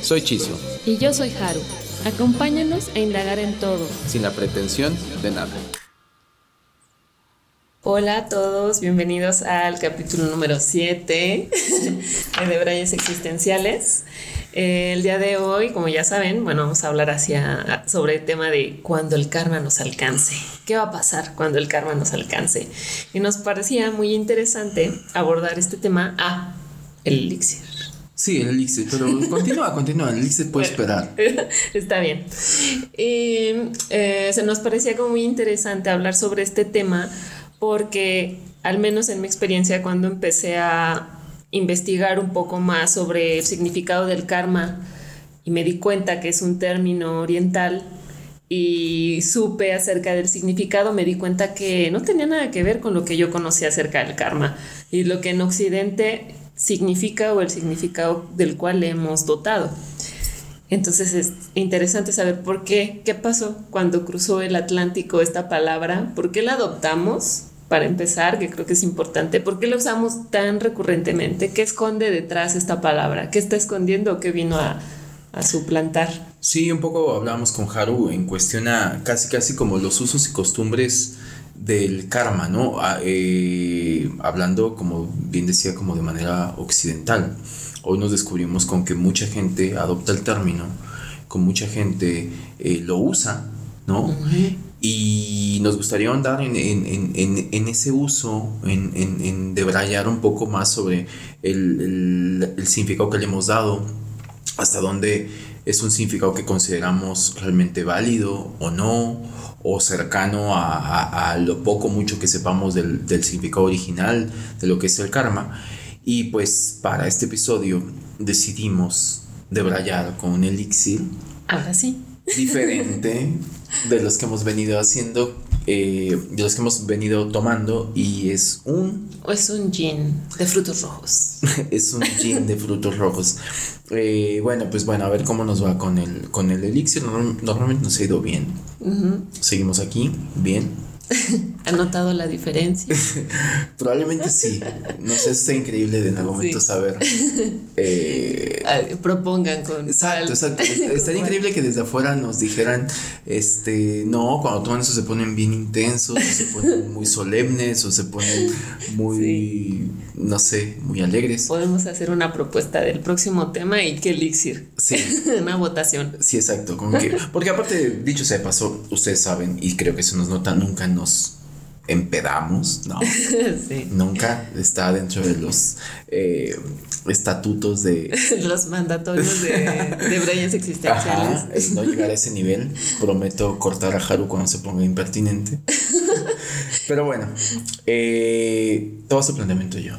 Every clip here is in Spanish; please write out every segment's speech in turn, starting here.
Soy Chiso. Y yo soy Haru. Acompáñanos a indagar en todo. Sin la pretensión de nada. Hola a todos, bienvenidos al capítulo número 7 de Debrayes Existenciales. Eh, el día de hoy, como ya saben, bueno, vamos a hablar hacia, sobre el tema de cuando el karma nos alcance. ¿Qué va a pasar cuando el karma nos alcance? Y nos parecía muy interesante abordar este tema a el elixir. Sí, el elixir, pero continúa, continúa, el elixir puede esperar. Está bien. Y eh, se nos parecía como muy interesante hablar sobre este tema porque al menos en mi experiencia cuando empecé a investigar un poco más sobre el significado del karma y me di cuenta que es un término oriental y supe acerca del significado, me di cuenta que no tenía nada que ver con lo que yo conocía acerca del karma y lo que en Occidente significa o el significado del cual le hemos dotado. Entonces es interesante saber por qué, qué pasó cuando cruzó el Atlántico esta palabra, por qué la adoptamos, para empezar, que creo que es importante, ¿por qué la usamos tan recurrentemente? ¿Qué esconde detrás esta palabra? ¿Qué está escondiendo qué vino a, a suplantar? Sí, un poco hablábamos con Haru en cuestión a casi casi como los usos y costumbres del karma, ¿no? Eh, hablando, como bien decía, como de manera occidental. Hoy nos descubrimos con que mucha gente adopta el término, con mucha gente eh, lo usa, ¿no? Y nos gustaría andar en, ese uso, en, debrayar un poco más sobre el, significado que le hemos dado, hasta dónde es un significado que consideramos realmente válido o no, o cercano a, lo poco mucho que sepamos del, del, significado original de lo que es el karma. Y pues para este episodio decidimos debrayar con un elixir. Ahora sí diferente de los que hemos venido haciendo, eh, de los que hemos venido tomando y es un... O es un gin de frutos rojos. es un gin de frutos rojos. Eh, bueno, pues bueno, a ver cómo nos va con el, con el elixir. normalmente nos ha ido bien. Seguimos aquí, bien. ¿Ha notado la diferencia? Probablemente sí. No sé, es increíble de en algún momento saber. Eh, propongan con. Exacto, exacto. Estaría increíble que desde afuera nos dijeran: este, no, cuando toman eso se ponen bien intensos, o se ponen muy solemnes, o se ponen muy, no sé, muy alegres. Podemos hacer una propuesta del próximo tema y qué elixir. Sí. una votación. Sí, exacto. porque aparte, dicho sea de paso, ustedes saben, y creo que se nos nota nunca nos empedamos, ¿no? Nunca está dentro de los eh, estatutos de... los mandatorios de, de existenciales. no llegar a ese nivel. Prometo cortar a Haru cuando se ponga impertinente. Pero bueno, eh, todo ese planteamiento yo.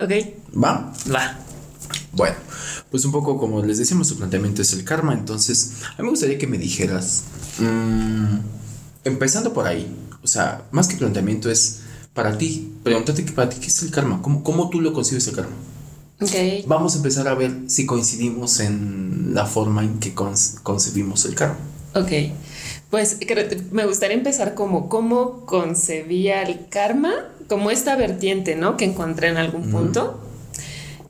Ok. ¿Va? Va. Bueno, pues un poco como les decíamos, su planteamiento es el karma. Entonces, a mí me gustaría que me dijeras, mm, empezando por ahí, o sea, más que planteamiento es para ti, pregúntate que para ti qué es el karma, cómo, cómo tú lo concibes el karma. Okay. Vamos a empezar a ver si coincidimos en la forma en que concebimos el karma. Ok, pues me gustaría empezar como cómo concebía el karma, como esta vertiente, ¿no? Que encontré en algún punto.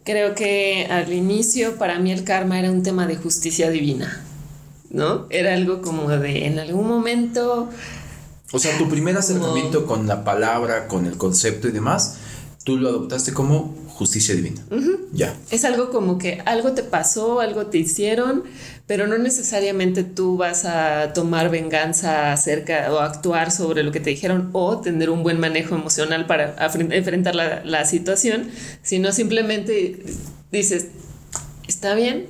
Creo que al inicio para mí el karma era un tema de justicia divina, ¿no? Era algo como de en algún momento o sea, tu primer acercamiento con la palabra, con el concepto y demás, tú lo adoptaste como justicia divina. Ya. Es algo como que algo te pasó, algo te hicieron, pero no necesariamente tú vas a tomar venganza acerca o actuar sobre lo que te dijeron o tener un buen manejo emocional para enfrentar la, la situación, sino simplemente dices, está bien,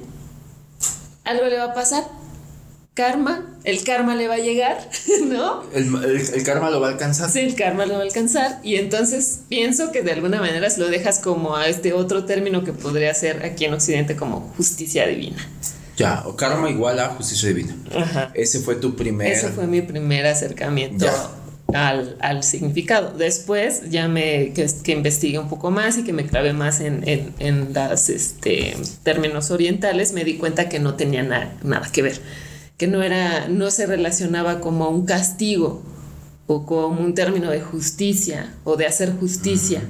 algo le va a pasar, karma, el karma le va a llegar, ¿no? El, karma lo va a alcanzar. Sí, el karma lo va a alcanzar. Y entonces pienso que de alguna manera lo dejas como a este otro término que podría ser aquí en Occidente como justicia divina. Ya, o karma igual a justicia divina. Ajá. Ese fue tu primer. Ese fue mi primer acercamiento al, al, significado. Después ya me que, que, investigué un poco más y que me clavé más en, en, en las este, términos orientales, me di cuenta que no tenía nada que ver, que no era, no se relacionaba como un castigo o como un término de justicia o de hacer justicia,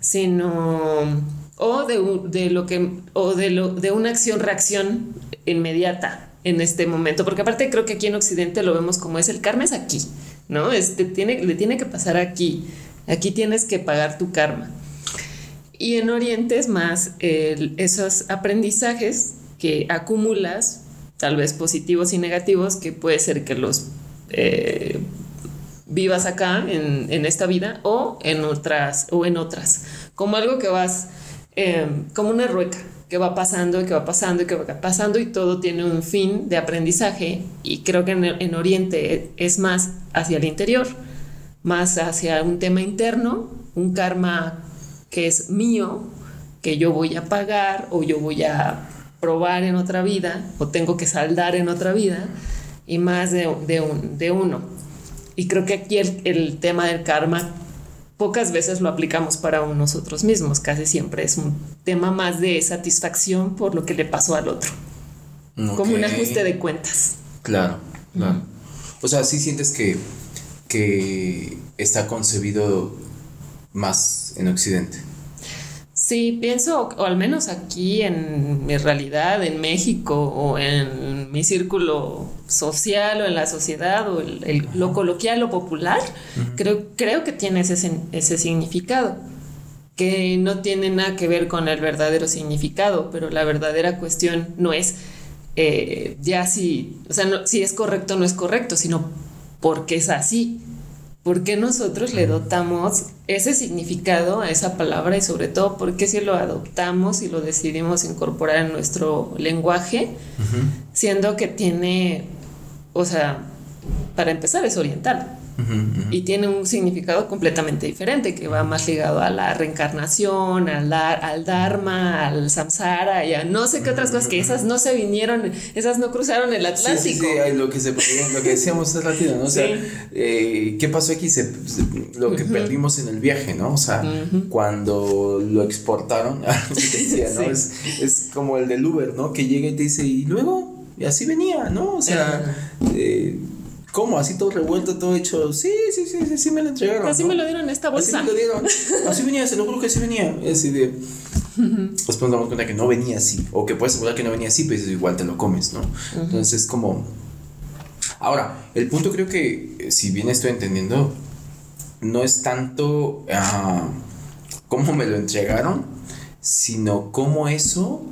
sino o de, de, lo que o de lo de una acción reacción inmediata en este momento, porque aparte creo que aquí en Occidente lo vemos como es el karma es aquí, ¿no? Este, tiene, le tiene que pasar aquí, aquí tienes que pagar tu karma. Y en Oriente es más esos aprendizajes que acumulas, tal vez positivos y negativos, que puede ser que los eh, vivas acá en, en, esta vida o en otras, o en otras, como algo que vas, eh, como una rueca, que va pasando y que va pasando y que va pasando y todo tiene un fin de aprendizaje y creo que en, Oriente es más hacia el interior, más hacia un tema interno, un karma que es mío, que yo voy a pagar o yo voy a probar en otra vida o tengo que saldar en otra vida y más de, un, de uno. Y creo que aquí el, el tema del karma pocas veces lo aplicamos para nosotros mismos, casi siempre es un tema más de satisfacción por lo que le pasó al otro, como un ajuste de cuentas. Claro, claro. O sea, sí sientes que, que está concebido más en Occidente. Sí, pienso, o al menos aquí en mi realidad, en México, o en mi círculo social, o en la sociedad, o el, lo coloquial, lo popular, creo, creo que tiene ese, ese significado, que no tiene nada que ver con el verdadero significado, pero la verdadera cuestión no es eh, ya si, o sea, no, si es correcto o no es correcto, sino porque es así. ¿Por qué nosotros le dotamos ese significado a esa palabra y sobre todo por qué si lo adoptamos y lo decidimos incorporar en nuestro lenguaje, siendo que tiene, o sea, para empezar es oriental? Y tiene un significado completamente diferente que va más ligado a la reencarnación, al, al dharma, al samsara y a no sé qué otras cosas que esas no se vinieron, esas no cruzaron el Atlántico. Sí, sí, lo que, se, lo que decíamos es ratito, ¿no? O sea, eh, ¿qué pasó aquí? Se, lo que perdimos en el viaje, ¿no? O sea, cuando lo exportaron, decía, ¿no? es, es como el del Uber, ¿no? Que llega y te dice, y luego, y así venía, ¿no? O sea, eh, ¿Cómo? Así todo revuelto, todo hecho. Sí, sí, sí, sí, sí me lo entregaron. Así me lo dieron en esta bolsa. Así me lo dieron. Así venía, se lo juro que así venía. Así de. Después nos damos cuenta que no venía así. O que puedes asegurar que no venía así, pues igual te lo comes, ¿no? Entonces, como. Ahora, el punto creo que, eh, si bien estoy entendiendo, no es tanto uh, cómo me lo entregaron, sino cómo eso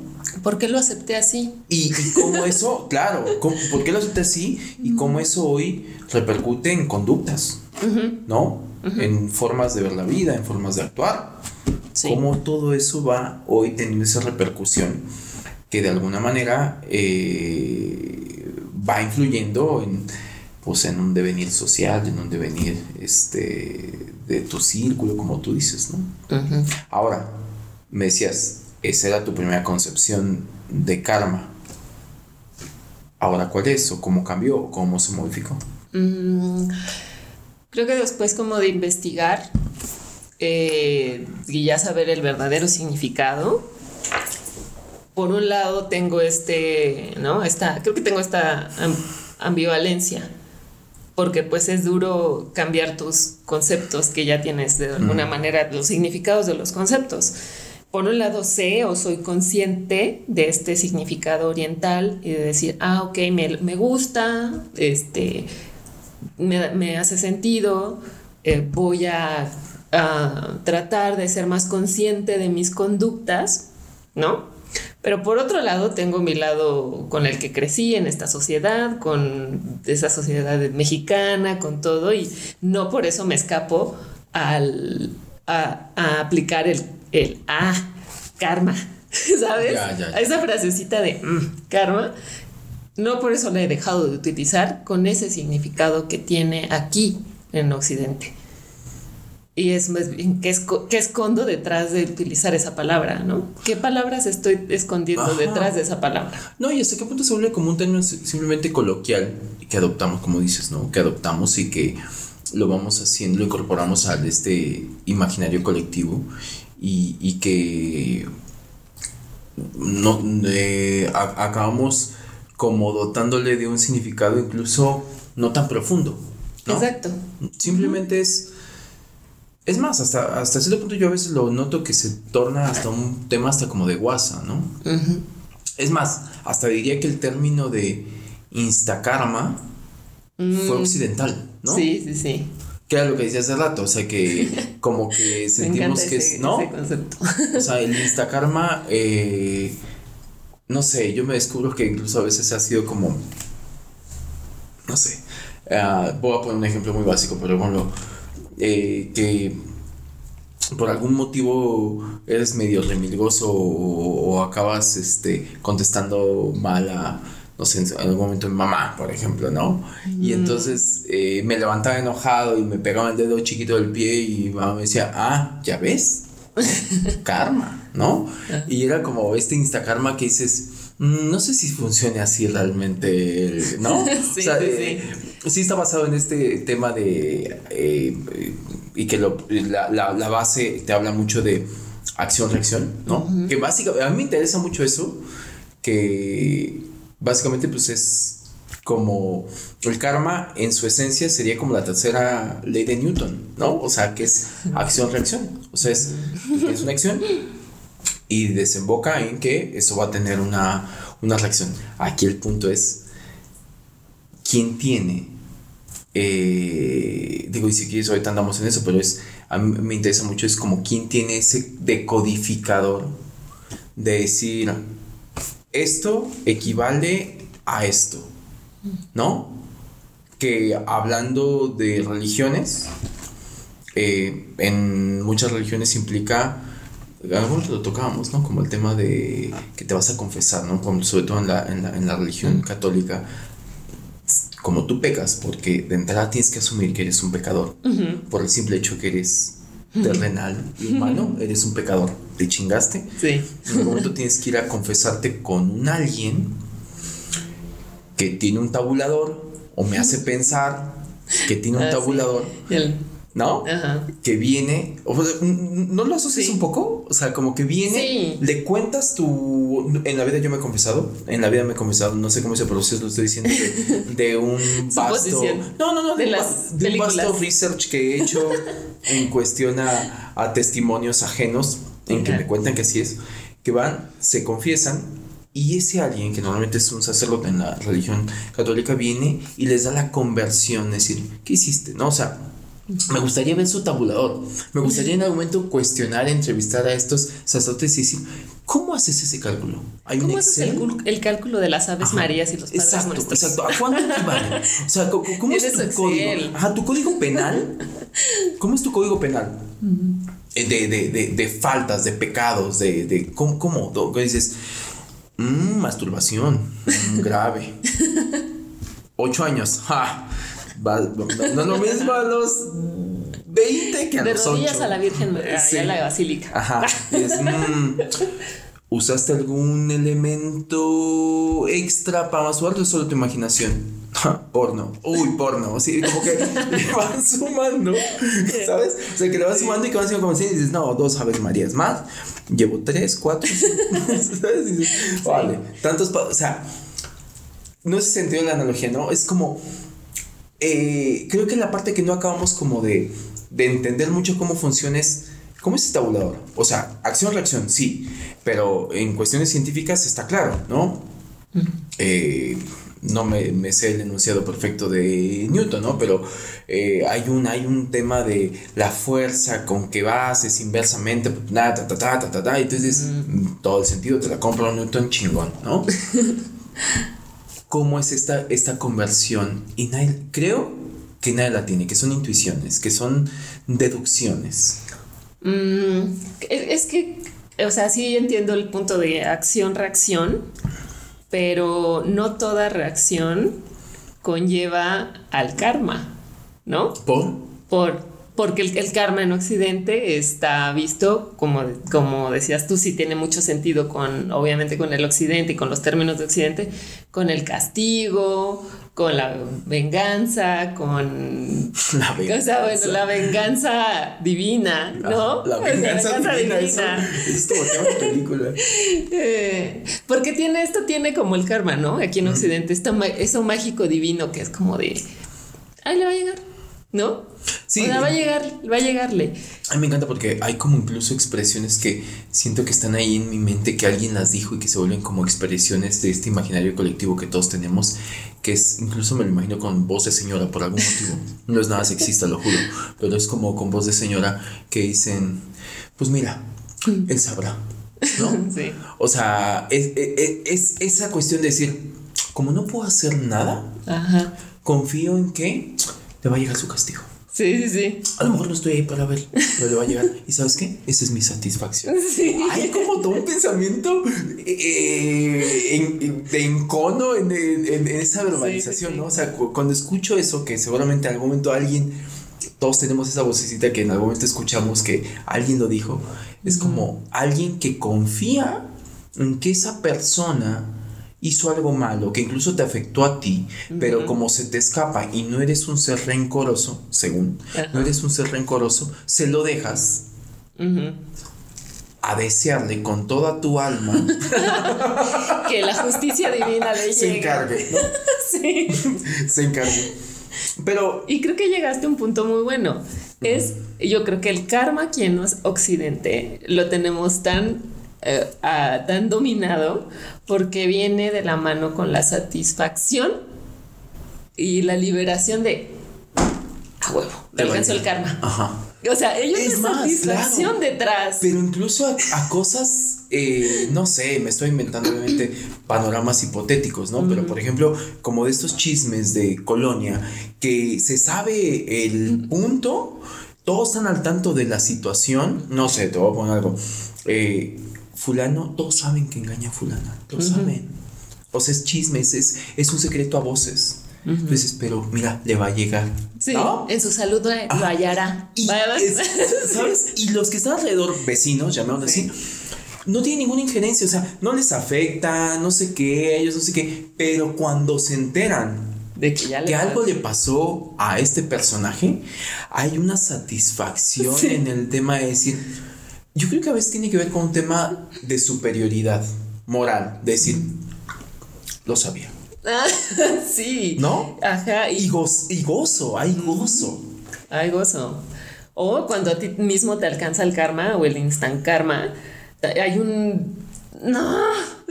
¿Por qué lo acepté así? Y, cómo eso, claro, ¿por qué lo acepté así? Y cómo eso hoy repercute en conductas, ¿no? En formas de ver la vida, en formas de actuar. Cómo todo eso va hoy teniendo esa repercusión que de alguna manera eh, va influyendo en, pues, en un devenir social, en un devenir este, de tu círculo, como tú dices, ¿no? Ahora, me decías, esa era tu primera concepción de karma. Ahora, ¿cuál es? ¿O cómo cambió? ¿Cómo se modificó? Mm, creo que después como de investigar eh, y ya saber el verdadero significado, por un lado tengo este, ¿no? Esta, creo que tengo esta ambivalencia, porque pues es duro cambiar tus conceptos que ya tienes de alguna manera, los significados de los conceptos por un lado sé o soy consciente de este significado oriental y de decir, ah, ok, me, gusta, este, me, hace sentido, eh, voy a, tratar de ser más consciente de mis conductas, ¿no? Pero por otro lado tengo mi lado con el que crecí en esta sociedad, con esa sociedad mexicana, con todo, y no por eso me escapo al, a, a aplicar el el ah, karma, ¿sabes? A esa frasecita de mm, karma. No por eso la he dejado de utilizar con ese significado que tiene aquí en Occidente. Y es más bien, ¿qué, escondo detrás de utilizar esa palabra, no? ¿Qué palabras estoy escondiendo detrás de esa palabra? No, y hasta qué punto se vuelve como un término simplemente coloquial que adoptamos, como dices, ¿no? Que adoptamos y que lo vamos haciendo, lo incorporamos a este imaginario colectivo y, que no, acabamos como dotándole de un significado incluso no tan profundo. Exacto. Simplemente es es más, hasta, hasta cierto punto yo a veces lo noto que se torna hasta un tema hasta como de guasa, ¿no? Es más, hasta diría que el término de instakarma fue mm. occidental, ¿no? Sí, sí, sí. Que era lo que decía hace rato, o sea que como que sentimos que es, ¿no? O sea, el instakarma, eh, no sé, yo me descubro que incluso a veces ha sido como, no sé, uh, voy a poner un ejemplo muy básico, pero bueno eh, que por algún motivo eres medio remilgoso o, acabas este, contestando mal a, no sé, en algún momento mi mamá, por ejemplo, ¿no? Y mm. entonces eh, me levantaba enojado y me pegaba el dedo chiquito del pie y mamá me decía, ah, ya ves, karma, ¿no? Y era como este instakarma que dices, mm, no sé si funcione así realmente, ¿no? sí, o sea, sí. Eh, sí está basado en este tema de, eh, y que la, base te habla mucho de acción-reacción, ¿no? Que básicamente, a mí me interesa mucho eso, que básicamente pues es como el karma en su esencia sería como la tercera ley de Newton, ¿no? O sea, que es acción-reacción, o sea, es, una acción y desemboca en que eso va a tener una, una reacción. Aquí el punto es, ¿quién tiene eh, digo, y si quieres, ahorita andamos en eso, pero es, a mí me interesa mucho, es como quién tiene ese decodificador de decir, esto equivale a esto, ¿no? Que hablando de religiones, eh, en muchas religiones implica, algunos lo tocábamos, ¿no? Como el tema de que te vas a confesar, ¿no? sobre todo en la, en la, en la religión católica, como tú pecas, porque de entrada tienes que asumir que eres un pecador, por el simple hecho que eres terrenal y humano, eres un pecador, te chingaste. Sí. En un momento tienes que ir a confesarte con un alguien que tiene un tabulador o me hace pensar que tiene un ah, tabulador. ¿no? Que viene, ¿no lo asocias un poco? O sea, como que viene, le cuentas tu, en la vida yo me he confesado, en la vida me he confesado, no sé cómo se pronuncia, lo estoy diciendo, de, un vasto, no, no, no, de, un vasto research que he hecho en cuestión a, testimonios ajenos, en que me cuentan que así es, que van, se confiesan, y ese alguien, que normalmente es un sacerdote en la religión católica, viene y les da la conversión, es decir, ¿qué hiciste? ¿No? O sea, me gustaría ver su tabulador. Me gustaría en algún momento cuestionar, entrevistar a estos sacerdotes y decir, ¿cómo haces ese cálculo? ¿Hay ¿Cómo un Excel? haces el, cálculo de las aves marías y los padres exacto, Exacto, ¿a cuánto equivale? O sea, ¿cómo es tu código? Ajá, tu código penal. ¿Cómo es tu código penal? Eh, de, de, de, de, faltas, de pecados, de, de ¿cómo? cómo? Dices, mmm, masturbación, mm, grave. Ocho años, ja no es lo mismo a los 20 que a los 8. a la Virgen sí. a la Basílica. Ajá. Mm, ¿Usaste algún elemento extra para masturbar o solo tu imaginación? porno. Uy, porno. Sí, como que le van sumando. ¿Sabes? O sea, que le van sumando y que van haciendo como si y dices, no, dos Aves Marías más. Llevo tres, cuatro. ¿Sabes? Y dices, vale. Tantos. O sea, no es sentido la analogía, ¿no? Es como eh, creo que la parte que no acabamos como de, entender mucho cómo funciona es, ¿cómo es este tabulador? O sea, acción-reacción, sí, pero en cuestiones científicas está claro, ¿no? Eh, no me, sé el enunciado perfecto de Newton, ¿no? Pero eh, hay, un, hay un tema de la fuerza con que vas, es inversamente, ta, ta, ta, ta, ta, ta, y entonces todo el sentido te la compra Newton chingón, ¿no? cómo es esta, esta conversión. Y creo que nadie la tiene, que son intuiciones, que son deducciones. Mm, es que, o sea, sí entiendo el punto de acción-reacción, pero no toda reacción conlleva al karma, ¿no? ¿Por? Por porque el, karma en Occidente está visto, como, como decías tú, sí tiene mucho sentido con, obviamente, con el Occidente y con los términos de Occidente, con el castigo, con la venganza, con la venganza, bueno, la venganza divina, ¿no? La, venganza, divina, es como tema película. Eh, porque tiene esto tiene como el karma, ¿no? Aquí en Occidente, esto, eso mágico divino que es como de, ahí le va a llegar ¿no? Sí. O sea, va a llegar, va a llegarle. A mí me encanta porque hay como incluso expresiones que siento que están ahí en mi mente, que alguien las dijo y que se vuelven como expresiones de este imaginario colectivo que todos tenemos, que es, incluso me lo imagino con voz de señora por algún motivo. No es nada sexista, lo juro, pero es como con voz de señora que dicen, pues mira, él sabrá. ¿no? Sí. O sea, es, es, esa cuestión de decir, como no puedo hacer nada, confío en que te va a llegar su castigo. Sí, sí, sí. A lo mejor no estoy ahí para ver, pero le va a llegar. ¿Y sabes qué? Esa es mi satisfacción. Sí. Hay como todo un pensamiento eh, en, de encono en, en, esa verbalización, ¿no? O sea, cuando escucho eso, que seguramente en algún momento alguien, todos tenemos esa vocecita que en algún momento escuchamos que alguien lo dijo, es como alguien que confía en que esa persona hizo algo malo que incluso te afectó a ti, pero como se te escapa y no eres un ser rencoroso, según, no eres un ser rencoroso, se lo dejas a desearle con toda tu alma que la justicia divina le llegue. Se encargue. sí. se encargue. Pero. Y creo que llegaste a un punto muy bueno. Es, yo creo que el karma aquí en Occidente lo tenemos tan eh, tan dominado porque viene de la mano con la satisfacción y la liberación de a huevo, te alcanzó el karma. Ajá. O sea, ellos es una satisfacción detrás. Pero incluso a, cosas, eh, no sé, me estoy inventando obviamente panoramas hipotéticos, ¿no? Pero por ejemplo, como de estos chismes de colonia, que se sabe el punto, todos están al tanto de la situación, no sé, te voy a poner algo. Eh, fulano, todos saben que engaña a fulana, todos saben. O sea, es chisme, es, es un secreto a voces. Entonces, pero mira, le va a llegar. Sí, en su salud lo hallará. Y, ¿sabes? y los que están alrededor, vecinos, llamaron así, no tienen ninguna injerencia, o sea, no les afecta, no sé qué, ellos no sé qué, pero cuando se enteran de que, ya que algo le pasó a este personaje, hay una satisfacción en el tema de decir, yo creo que a veces tiene que ver con un tema de superioridad moral, decir, lo sabía. sí. ¿No? Ajá. Y, y gozo, hay gozo. Hay gozo. O cuando a ti mismo te alcanza el karma o el instant karma, hay un no,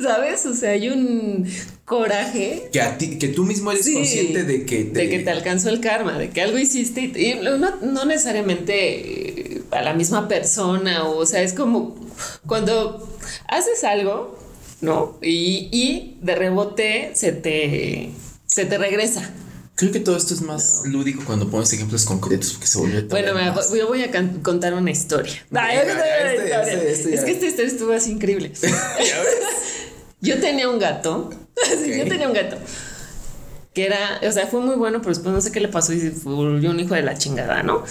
¿sabes? O sea, hay un coraje. Que, a ti, que tú mismo eres consciente de que te... De que te alcanzó el karma, de que algo hiciste y, no, necesariamente eh, a la misma persona, o, sea, es como cuando haces algo, ¿no? Y, y de rebote se te, se te regresa. Creo que todo esto es más lúdico cuando pones ejemplos concretos porque se vuelve Bueno, yo voy a contar una historia. es que esta historia estuvo así increíble. yo tenía un gato. yo tenía un gato. Que era, o sea, fue muy bueno, pero después no sé qué le pasó y fue un hijo de la chingada, ¿no?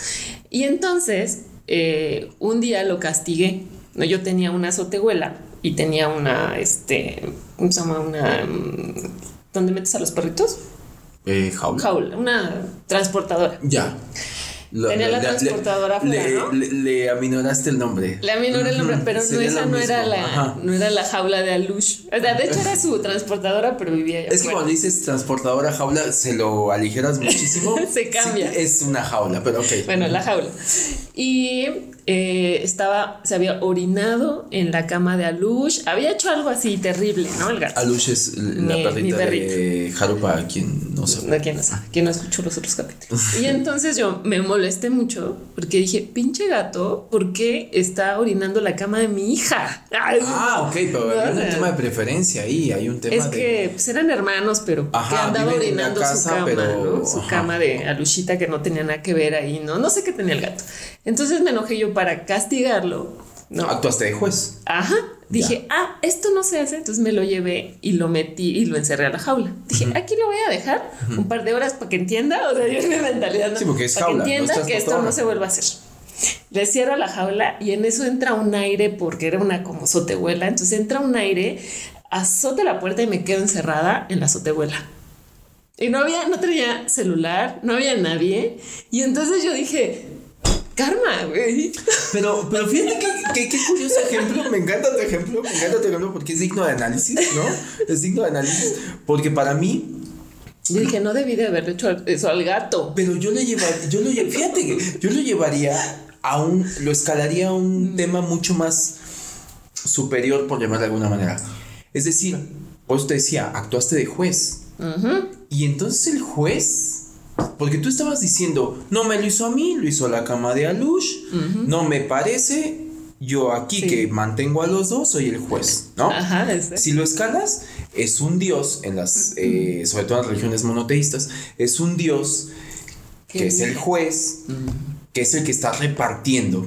Y entonces, eh, un día lo castigué. ¿no? Yo tenía una azotehuela y tenía una, este, ¿cómo se llama? Una, mm, ¿dónde metes a los perritos? Eh, jaula. una transportadora. Ya. Tenía la, transportadora le, ¿no? Le, aminoraste el nombre. Le aminoré el nombre, pero no, esa no era, la, no era la jaula de Alush. O sea, de hecho era su transportadora, pero vivía allá Es que cuando dices transportadora, jaula, se lo aligeras muchísimo. se cambia. es una jaula, pero ok. Bueno, la jaula. Y eh, estaba, se había orinado en la cama de Alush. Había hecho algo así terrible, ¿no? El gato. Alush es la perrita de Harupa, quien no sabe. quien no sabe, quien no escuchó los otros capítulos. y entonces yo me molesté mucho porque dije, pinche gato, ¿por qué está orinando la cama de mi hija? ah, ok, pero hay un tema de preferencia ahí, hay un tema es que pues, eran hermanos, pero que andaba orinando su cama, ¿no? Su cama de Alushita que no tenía nada que ver ahí, ¿no? No sé qué tenía el gato. Entonces me enojé yo para castigarlo. ¿no? Actuaste de juez. Ajá. Dije, ah, esto no se hace, entonces me lo llevé y lo metí y lo encerré a la jaula. Dije, aquí lo voy a dejar un par de horas para que entienda, o sea, yo mi mentalidad, ¿no? Sí, porque es para jaula, que no entienda estás que esto no se vuelva a hacer. Le cierro la jaula y en eso entra un aire porque era una como sotehuela, entonces entra un aire, azota la puerta y me quedo encerrada en la sotehuela. Y no había, no tenía celular, no había nadie. Y entonces yo dije, karma, güey. Pero, pero fíjate que, qué curioso ejemplo, me encanta tu ejemplo, me encanta tu ejemplo porque es digno de análisis, ¿no? Es digno de análisis, porque para mí, Yo dije, no debí de haberle hecho eso al gato. pero yo le llevaría, yo lo lle- fíjate que yo lo llevaría a un, lo escalaría a un tema mucho más superior, por llamar de alguna manera. Es decir, pues te decía, actuaste de juez. Y entonces el juez, porque tú estabas diciendo, no me lo hizo a mí, lo hizo a la cama de Alush, no me parece, yo aquí Sí. que mantengo a los dos soy el juez, ¿no? Ajá, ese. Si lo escalas, es un dios en las, eh, sobre todo en las religiones monoteístas, es un dios que es el juez, que es el que está repartiendo,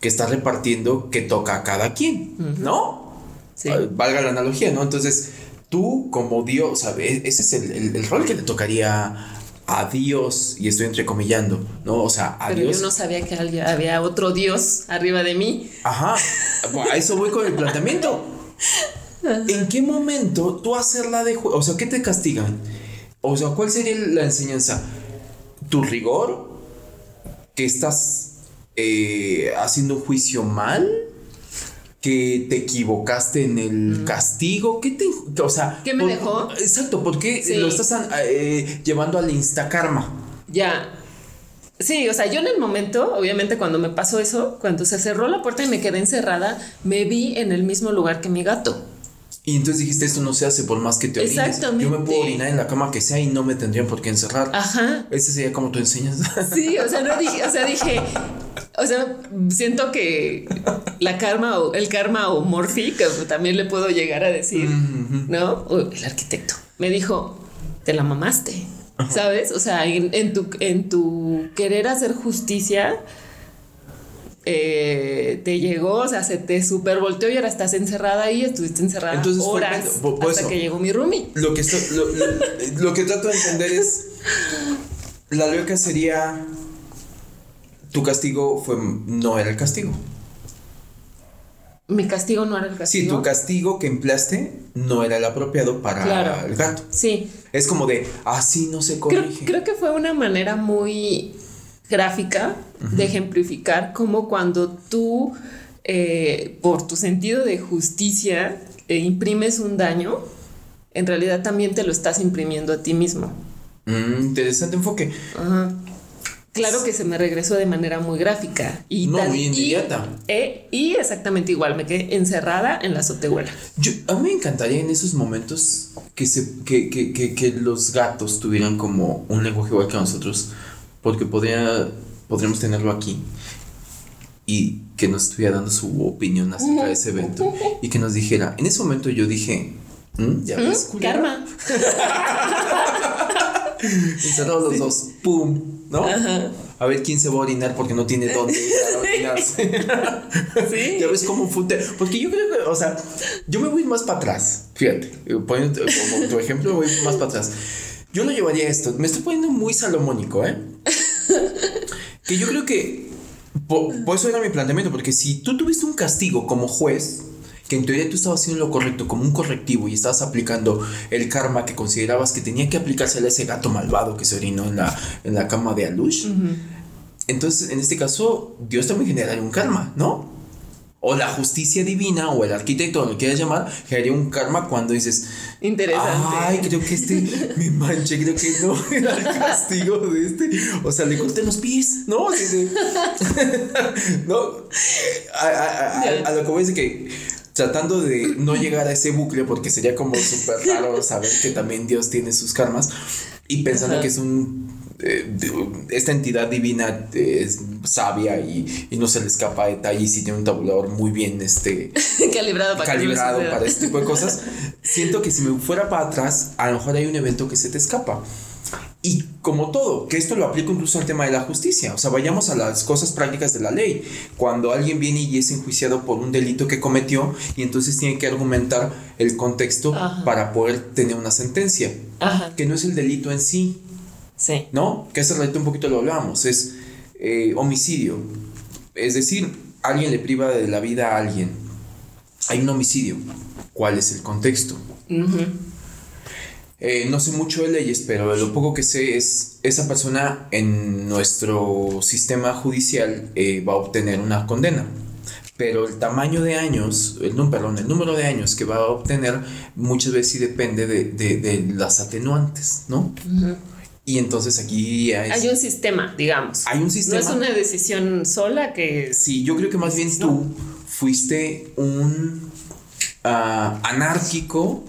que está repartiendo que toca a cada quien, ¿no? Sí. Valga la analogía, ¿no? Entonces, tú como Dios, ¿sabes? Ese es el, el- el rol que le tocaría a Dios, y estoy entrecomillando, ¿no? O sea, a Pero Dios. yo no sabía que había otro dios arriba de mí. Ajá, a eso voy con el planteamiento. ¿En qué momento tú hacerla de juez? O sea, ¿qué te castigan? O sea, ¿cuál sería la enseñanza? ¿Tu rigor? ¿Que estás eh, haciendo un juicio mal? ¿Que te equivocaste en el castigo? ¿Qué te.? O sea. ¿Qué me por- dejó? Exacto, ¿por qué Sí. lo estás eh, llevando al instakarma? Ya. Sí, o sea, yo en el momento, obviamente cuando me pasó eso, cuando se cerró la puerta y me quedé encerrada, me vi en el mismo lugar que mi gato. Y entonces dijiste, esto no se hace por más que te orines. Exactamente. Yo me puedo orinar en la cama que sea y no me tendrían por qué encerrar. Ajá. Ese sería como tú enseñas. Sí, o sea, no dije, o sea, dije, o sea, siento que la karma o el karma o Morphy, que también le puedo llegar a decir, ¿no? O el arquitecto me dijo, te la mamaste, ¿sabes? O sea, en, en tu, en tu querer hacer justicia, eh, te llegó, o sea, se te super volteó y ahora estás encerrada ahí, estuviste encerrada Entonces horas cuando- por- por hasta eso. que llegó mi roomie. lo, que lo, lo- lo que trato de entender es. La lógica sería. Tu castigo fue. No era el castigo. Mi castigo no era el Sí, castigo. tu castigo que empleaste no era el apropiado para Claro. el gato. Sí, Es como de. Así no se corrige. creo que fue una manera muy gráfica de ejemplificar cómo cuando tú, eh, por tu sentido de justicia, eh, imprimes un daño, en realidad también te lo estás imprimiendo a ti mismo. Mm, interesante enfoque. Ajá. Claro que se me regresó de manera muy gráfica y No, tan- muy y- inmediata. eh, y exactamente igual, me quedé encerrada en la azotehuela. Yo, a mí me encantaría en esos momentos que, se, que, que, que, que los gatos tuvieran como un lenguaje igual que nosotros, porque podría, podríamos tenerlo aquí y que nos estuviera dando su opinión acerca de ese evento y que nos dijera, en ese momento yo dije, "Mm, ya ves, culera?". Karma. Encerrados los dos, ¡pum! ¿No? A ver quién se va a orinar porque no tiene dónde ir a orinarse. Sí. Ya ves cómo fue un te- Porque yo creo que, o sea, yo me voy más para atrás. Fíjate, poniendo como tu ejemplo, me voy más para atrás. Yo lo llevaría a esto. Me estoy poniendo muy salomónico, ¿eh? que yo creo que. Por, por eso era mi planteamiento, porque si tú tuviste un castigo como juez, que en teoría tú estabas haciendo lo correcto como un correctivo y estabas aplicando el karma que considerabas que tenía que aplicársele a ese gato malvado que se orinó en la, en la cama de Alush, entonces en este caso Dios también generaría un karma, ¿no? O la justicia divina o el arquitecto, o lo quieras llamar, generaría un karma cuando dices, Interesante. Ay, creo que este me manché, creo que no era el castigo de este. O sea, le corté los pies, ¿no? No. A, a- a- a lo que voy es de que tratando de no llegar a ese bucle, porque sería como súper raro saber que también Dios tiene sus karmas y pensando Ajá. que es un. eh, esta entidad divina eh, es sabia y, y no se le escapa detalle y si tiene un tabulador muy bien este calibrado para calibrado para este tipo de cosas, siento que si me fuera para atrás, a lo mejor hay un evento que se te escapa. Y como todo, que esto lo aplico incluso al tema de la justicia, o sea, vayamos a las cosas prácticas de la ley. Cuando alguien viene y es enjuiciado por un delito que cometió y entonces tiene que argumentar el contexto para poder tener una sentencia, que no es el delito en sí, sí. ¿no? Que hace rato un poquito lo hablábamos, es eh, homicidio, es decir, alguien le priva de la vida a alguien, hay un homicidio, ¿cuál es el contexto? Eh, no sé mucho de leyes, pero lo poco que sé es esa persona en nuestro sistema judicial eh, va a obtener una condena. Pero el tamaño de años, el, perdón, el número de años que va a obtener muchas veces sí depende de, las atenuantes, ¿no? Y entonces aquí hay... hay... un sistema, digamos. Hay un sistema. No es una decisión sola que... Sí, yo creo que más bien tú fuiste un ah, anárquico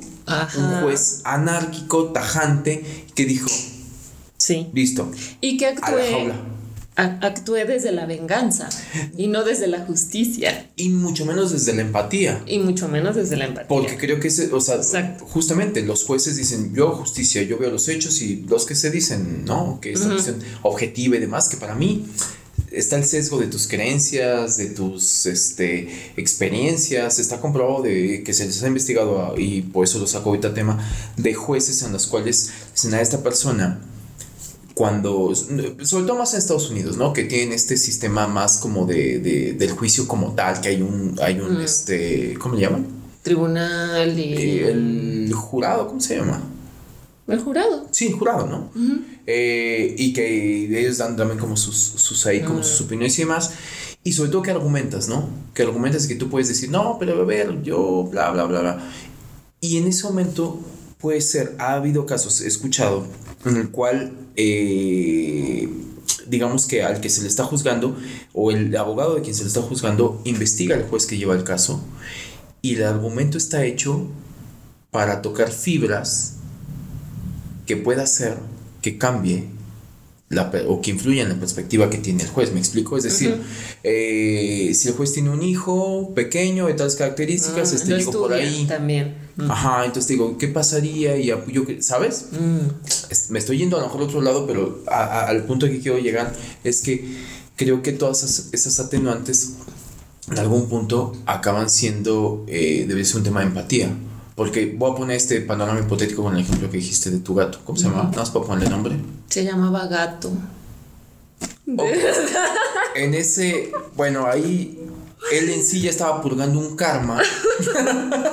un juez anárquico, tajante, que dijo, sí. listo. Y que actúe, actúe desde la venganza y no desde la justicia. Y mucho menos desde la empatía. Y mucho menos desde la empatía. Porque creo que, o sea, justamente los jueces dicen, yo justicia, yo veo los hechos y los que se dicen, ¿no? Que es una cuestión objetiva y demás, que para mí está el sesgo de tus creencias, de tus este, experiencias. Está comprobado de que se les ha investigado, y por eso lo saco ahorita tema, de jueces en los cuales dicen a esta persona, cuando, sobre todo más en Estados Unidos, ¿no? Que tienen este sistema más como de, de del juicio como tal, que hay un, hay un, este, ¿cómo le llaman? Tribunal y... El jurado, ¿cómo se llama? El jurado. Sí, jurado, ¿no? Eh, y que ellos dan también como sus, sus ahí, como sus opiniones y demás. Y sobre todo que argumentas, ¿no? Que argumentas que tú puedes decir, no, pero a ver, yo, bla, bla, bla, bla. Y en ese momento puede ser, ha habido casos, he escuchado, en el cual, eh, digamos que al que se le está juzgando, o el abogado de quien se le está juzgando, investiga al juez que lleva el caso, y el argumento está hecho para tocar fibras que pueda hacer que cambie la, o que influya en la perspectiva que tiene el juez, ¿me explico? Es decir, eh, si el juez tiene un hijo pequeño de tales características, ah, este hijo por ahí. También. Ajá, entonces digo, ¿qué pasaría? Y yo, ¿sabes? Mm. Me estoy yendo a lo mejor a otro lado, pero al punto que quiero llegar es que creo que todas esas, esas atenuantes en algún punto acaban siendo, eh, debe ser un tema de empatía. Porque voy a poner este panorama hipotético con el ejemplo que dijiste de tu gato. ¿Cómo se llama? Nada más para ponerle nombre. Se llamaba gato. en ese, bueno, ahí él en sí ya estaba purgando un karma.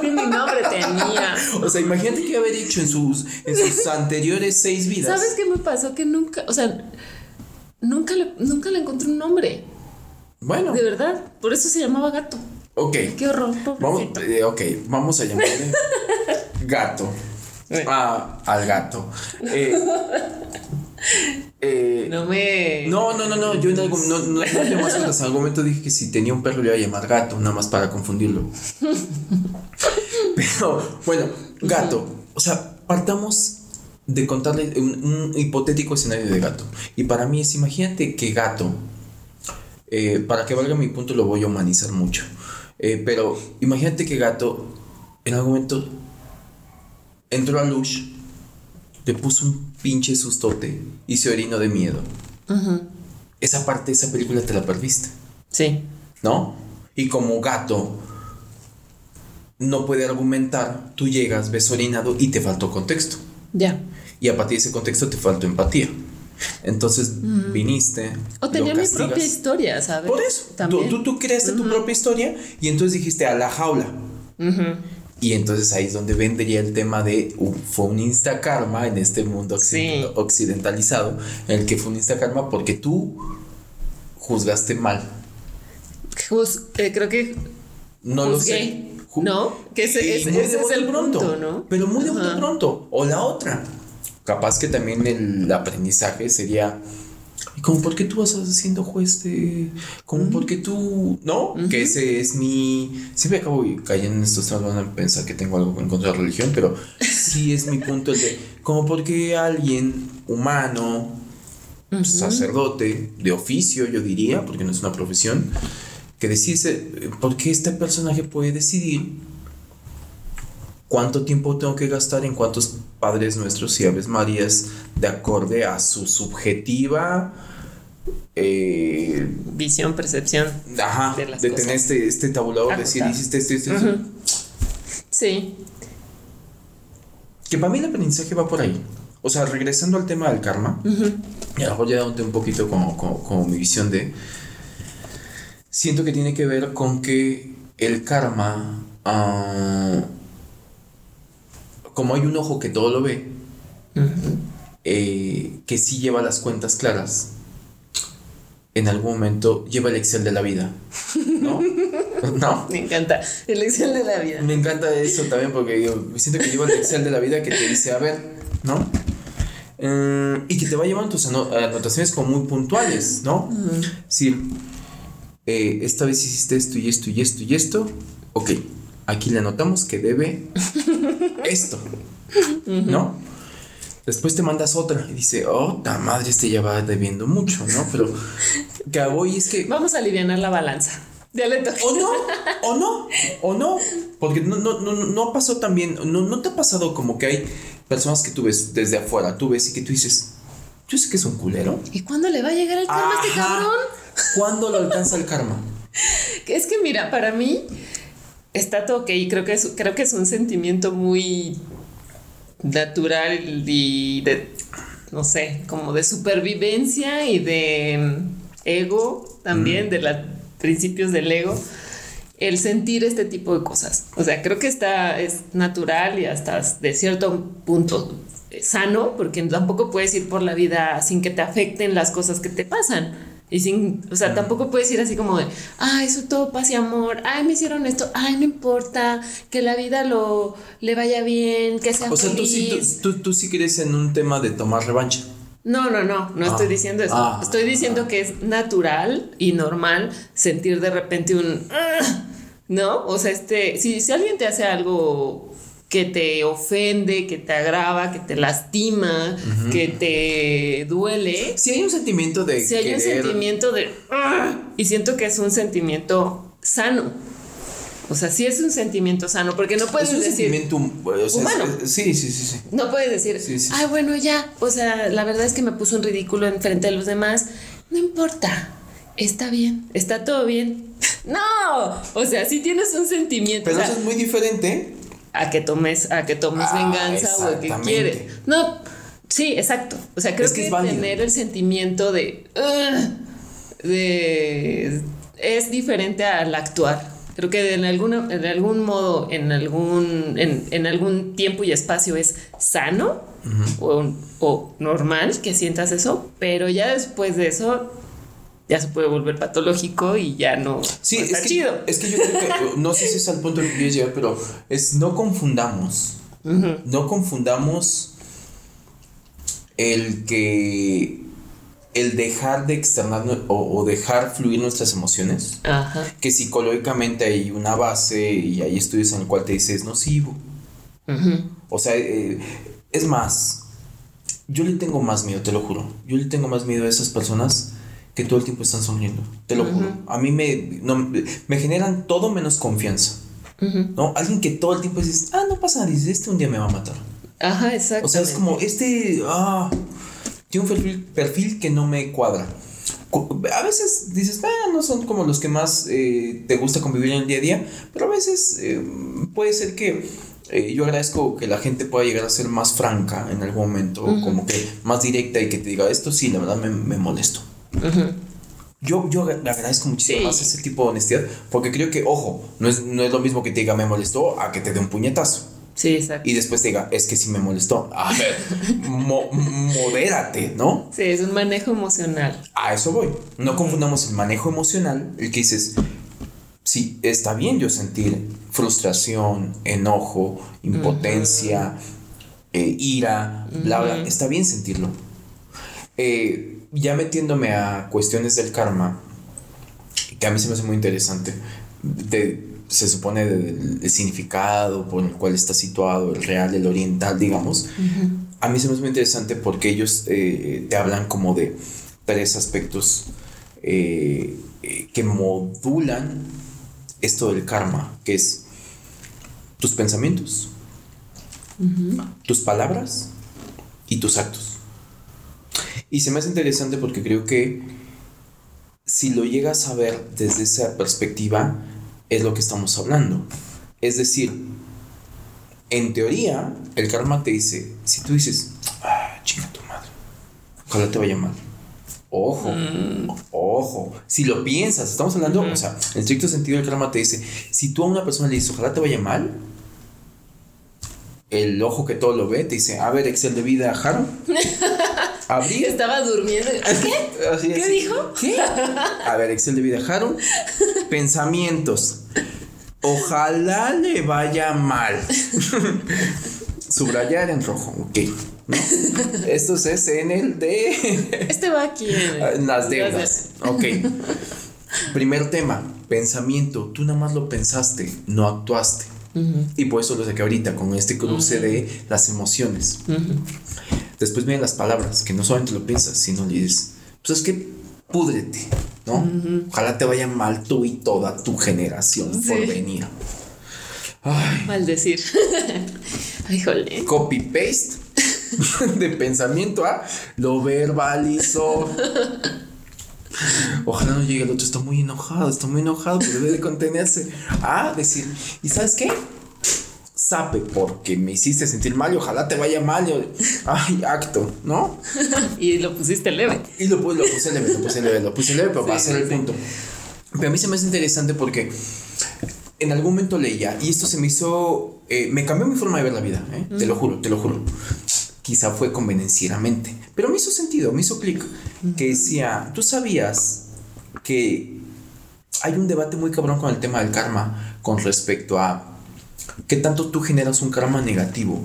Mi nombre tenía. O sea, imagínate qué haber hecho en sus, en sus anteriores seis vidas. ¿Sabes qué me pasó? Que nunca, o sea, nunca le, nunca le encontré un nombre. Bueno. De verdad, por eso se llamaba gato. Ok. Qué horror, vamos, eh, Ok, vamos a llamarle gato. Ah, al gato. Eh, eh, no me. No, no, no, no. Yo en algún, no, no, no En algún momento dije que si tenía un perro le iba a llamar gato, nada más para confundirlo. Pero, bueno, gato. O sea, partamos de contarle un, un, hipotético escenario de gato. Y para mí es, imagínate que gato, para que valga mi punto, lo voy a humanizar mucho. Eh, pero imagínate que Gato en algún momento entró a Lush, le puso un pinche sustote y se orinó de miedo. Esa parte de esa película te la perdiste. Sí. ¿No? Y como gato no puede argumentar, tú llegas, ves orinado y te faltó contexto. Ya. Y a partir de ese contexto te faltó empatía. Entonces mm. viniste. O tenía mi propia historia, ¿sabes? Por eso. Tú, tú, creaste tu propia historia y entonces dijiste a la jaula. Y entonces ahí es donde vendría el tema de fue un instakarma en este mundo occidentalizado, en el que fue un instakarma porque tú juzgaste mal. Eh, creo que. No lo sé. no, que ese, es el pronto, ¿no? Pero muy de pronto. O la otra capaz que también el aprendizaje sería ¿Y como por qué tú vas haciendo juez de... como por qué tú... ¿No? Que ese es mi... Siempre acabo cayendo en estos van a pensar que tengo algo en contra de la religión, pero sí es mi punto el de... Como porque alguien humano, sacerdote, de oficio yo diría, porque no es una profesión, que decide... ¿Por qué este personaje puede decidir cuánto tiempo tengo que gastar en cuántos Padres Nuestros y Aves Marías de acorde a su subjetiva eh, visión, percepción ajá, de, tener este, este tabulador, decir, hiciste esto, esto, esto. Sí. Que para mí el aprendizaje va por ahí. O sea, regresando al tema del karma, y a lo mejor ya dándote un poquito como, como, mi visión de. Siento que tiene que ver con que el karma. Ah, como hay un ojo que todo lo ve, eh, que sí lleva las cuentas claras, en algún momento lleva el Excel de la vida. ¿No? ¿No? Me encanta el Excel de la vida. Me encanta eso también porque yo siento que lleva el Excel de la vida que te dice, a ver, ¿no? Eh, y que te va llevando tus anotaciones como muy puntuales, ¿no? Sí. Eh, esta vez hiciste esto y esto y esto y esto. Ok, aquí le anotamos que debe esto, ¿no? Después te mandas otra y dice, oh, la madre, este ya va debiendo mucho, ¿no? Pero que voy es que. Vamos a aliviar la balanza. Ya le o no, o no, o no. Porque no, no, no, no pasó también, no, no te ha pasado como que hay personas que tú ves desde afuera, tú ves y que tú dices, yo sé que es un culero. ¿Y cuándo le va a llegar el karma a este cabrón? ¿Cuándo lo alcanza el karma? es que mira, para mí está todo ok. Creo que es, creo que es un sentimiento muy natural y de, no sé, como de supervivencia y de mm, ego también, de los principios del ego, el sentir este tipo de cosas. O sea, creo que está, es natural y hasta de cierto punto sano, porque tampoco puedes ir por la vida sin que te afecten las cosas que te pasan. Y sin, o sea, tampoco puedes ir así como de, ay, eso todo paz y amor, ay, me hicieron esto, ay, no importa, que la vida lo le vaya bien, que sea O sea, Tú, sí, tú, sí crees en un tema de tomar revancha. No, no, no, no estoy ah. diciendo eso. Ah. estoy diciendo que es natural y normal sentir de repente un, ¿no? O sea, este, si, si alguien te hace algo que te ofende, que te agrava, que te lastima, que te duele. Si hay un sentimiento de... Si hay un sentimiento de... ¡ah! y siento que es un sentimiento sano. O sea, sí es un sentimiento sano, porque no puedes es un decir. Sentimiento, humano. sí, sí, sí, sí. No puedes decir, ay, bueno, ya. O sea, la verdad es que me puso un ridículo en frente de los demás. No importa. Está bien, está todo bien. No, o sea, sí tienes un sentimiento. Pero eso es muy diferente a que tomes, a que tomes ah, venganza o a que quieres. No, sí, exacto. O sea, creo que, tener el sentimiento de, de es diferente al actuar. Creo que en, alguna, en algún modo, en algún, en, algún tiempo y espacio es sano o, o normal que sientas eso, pero ya después de eso ya se puede volver patológico y ya no, sí, es que, chido. Es que yo creo que, no sé si es al punto que quieres llegar, pero es no confundamos. No confundamos el que el dejar de externar o, dejar fluir nuestras emociones, que psicológicamente hay una base y hay estudios en el cual te dice es nocivo. O sea, eh, es más, yo le tengo más miedo, te lo juro. Yo le tengo más miedo a esas personas que todo el tiempo están sonriendo. Te lo juro. A mí me, me generan todo menos confianza. ¿No? Alguien que todo el tiempo dice, ah, no pasa nada, dice, este un día me va a matar. Ajá, exacto. O sea, es como, este, ah, tiene un perfil, que no me cuadra. A veces dices, ah, no son como los que más eh, te gusta convivir en el día a día, pero a veces eh, puede ser que eh, yo agradezco que la gente pueda llegar a ser más franca en algún momento, como que más directa y que te diga esto, sí, la verdad me, me molesto. Yo, yo le agradezco muchísimo más ese tipo de honestidad, porque creo que, ojo, no es, no es lo mismo que te diga me molestó a que te dé un puñetazo. Sí, exacto. Y después te diga, es que sí me molestó. A ver, modérate, ¿no? Sí, es un manejo emocional. A eso voy. No confundamos el manejo emocional, el que dices, sí, está bien yo sentir frustración, enojo, impotencia, eh, ira, bla, bla. Está bien sentirlo. Eh, ya metiéndome a cuestiones del karma, que a mí se me hace muy interesante, se supone del, significado por el cual está situado, el real, el oriental, digamos, a mí se me hace muy interesante porque ellos eh, te hablan como de tres aspectos eh, eh, que modulan esto del karma, que es tus pensamientos, tus palabras y tus actos. Y se me hace interesante porque creo que si lo llegas a ver desde esa perspectiva, es lo que estamos hablando. Es decir, en teoría, el karma te dice, si tú dices, ah, chinga tu madre, ojalá te vaya mal. Ojo, mm. ojo. Si lo piensas, estamos hablando, o sea, en estricto sentido, el karma te dice, si tú a una persona le dices, ojalá te vaya mal, el ojo que todo lo ve te dice, a ver, Excel de vida, Jaro. Abrir. Estaba durmiendo. ¿Qué? ¿Qué dijo? ¿Qué? A ver, Excel de vida, Jaro. Pensamientos. Ojalá le vaya mal. Subrayar en rojo, ok. Esto es en el de. Este va aquí. En las deudas. Ok. Primer tema, pensamiento. Tú nada más lo pensaste, no actuaste. Y por eso lo saqué ahorita, con este cruce de las emociones. Después vienen las palabras, que no solamente lo piensas, sino le dices, pues es que púdrete, ¿no? Ojalá te vaya mal tú y toda tu generación por venir. Ay. Maldecir. Ay, jole. Copy paste de pensamiento a lo verbalizó. Ojalá no llegue el otro, está muy enojado, está muy enojado, pero debe de contenerse. Ah, decir, ¿y sabes qué? Sape porque me hiciste sentir mal y ojalá te vaya mal. ay, acto, ¿no? y lo pusiste leve. Y lo, lo, puse leve, lo puse leve, lo puse leve, pero va a ser el punto. Pero a mí se me hace interesante porque en algún momento leía y esto se me hizo, eh, me cambió mi forma de ver la vida, ¿eh? te lo juro, te lo juro. Quizá fue convenencieramente, pero me hizo sentido, me hizo clic, que decía, tú sabías que hay un debate muy cabrón con el tema del karma con respecto a ¿Qué tanto tú generas un karma negativo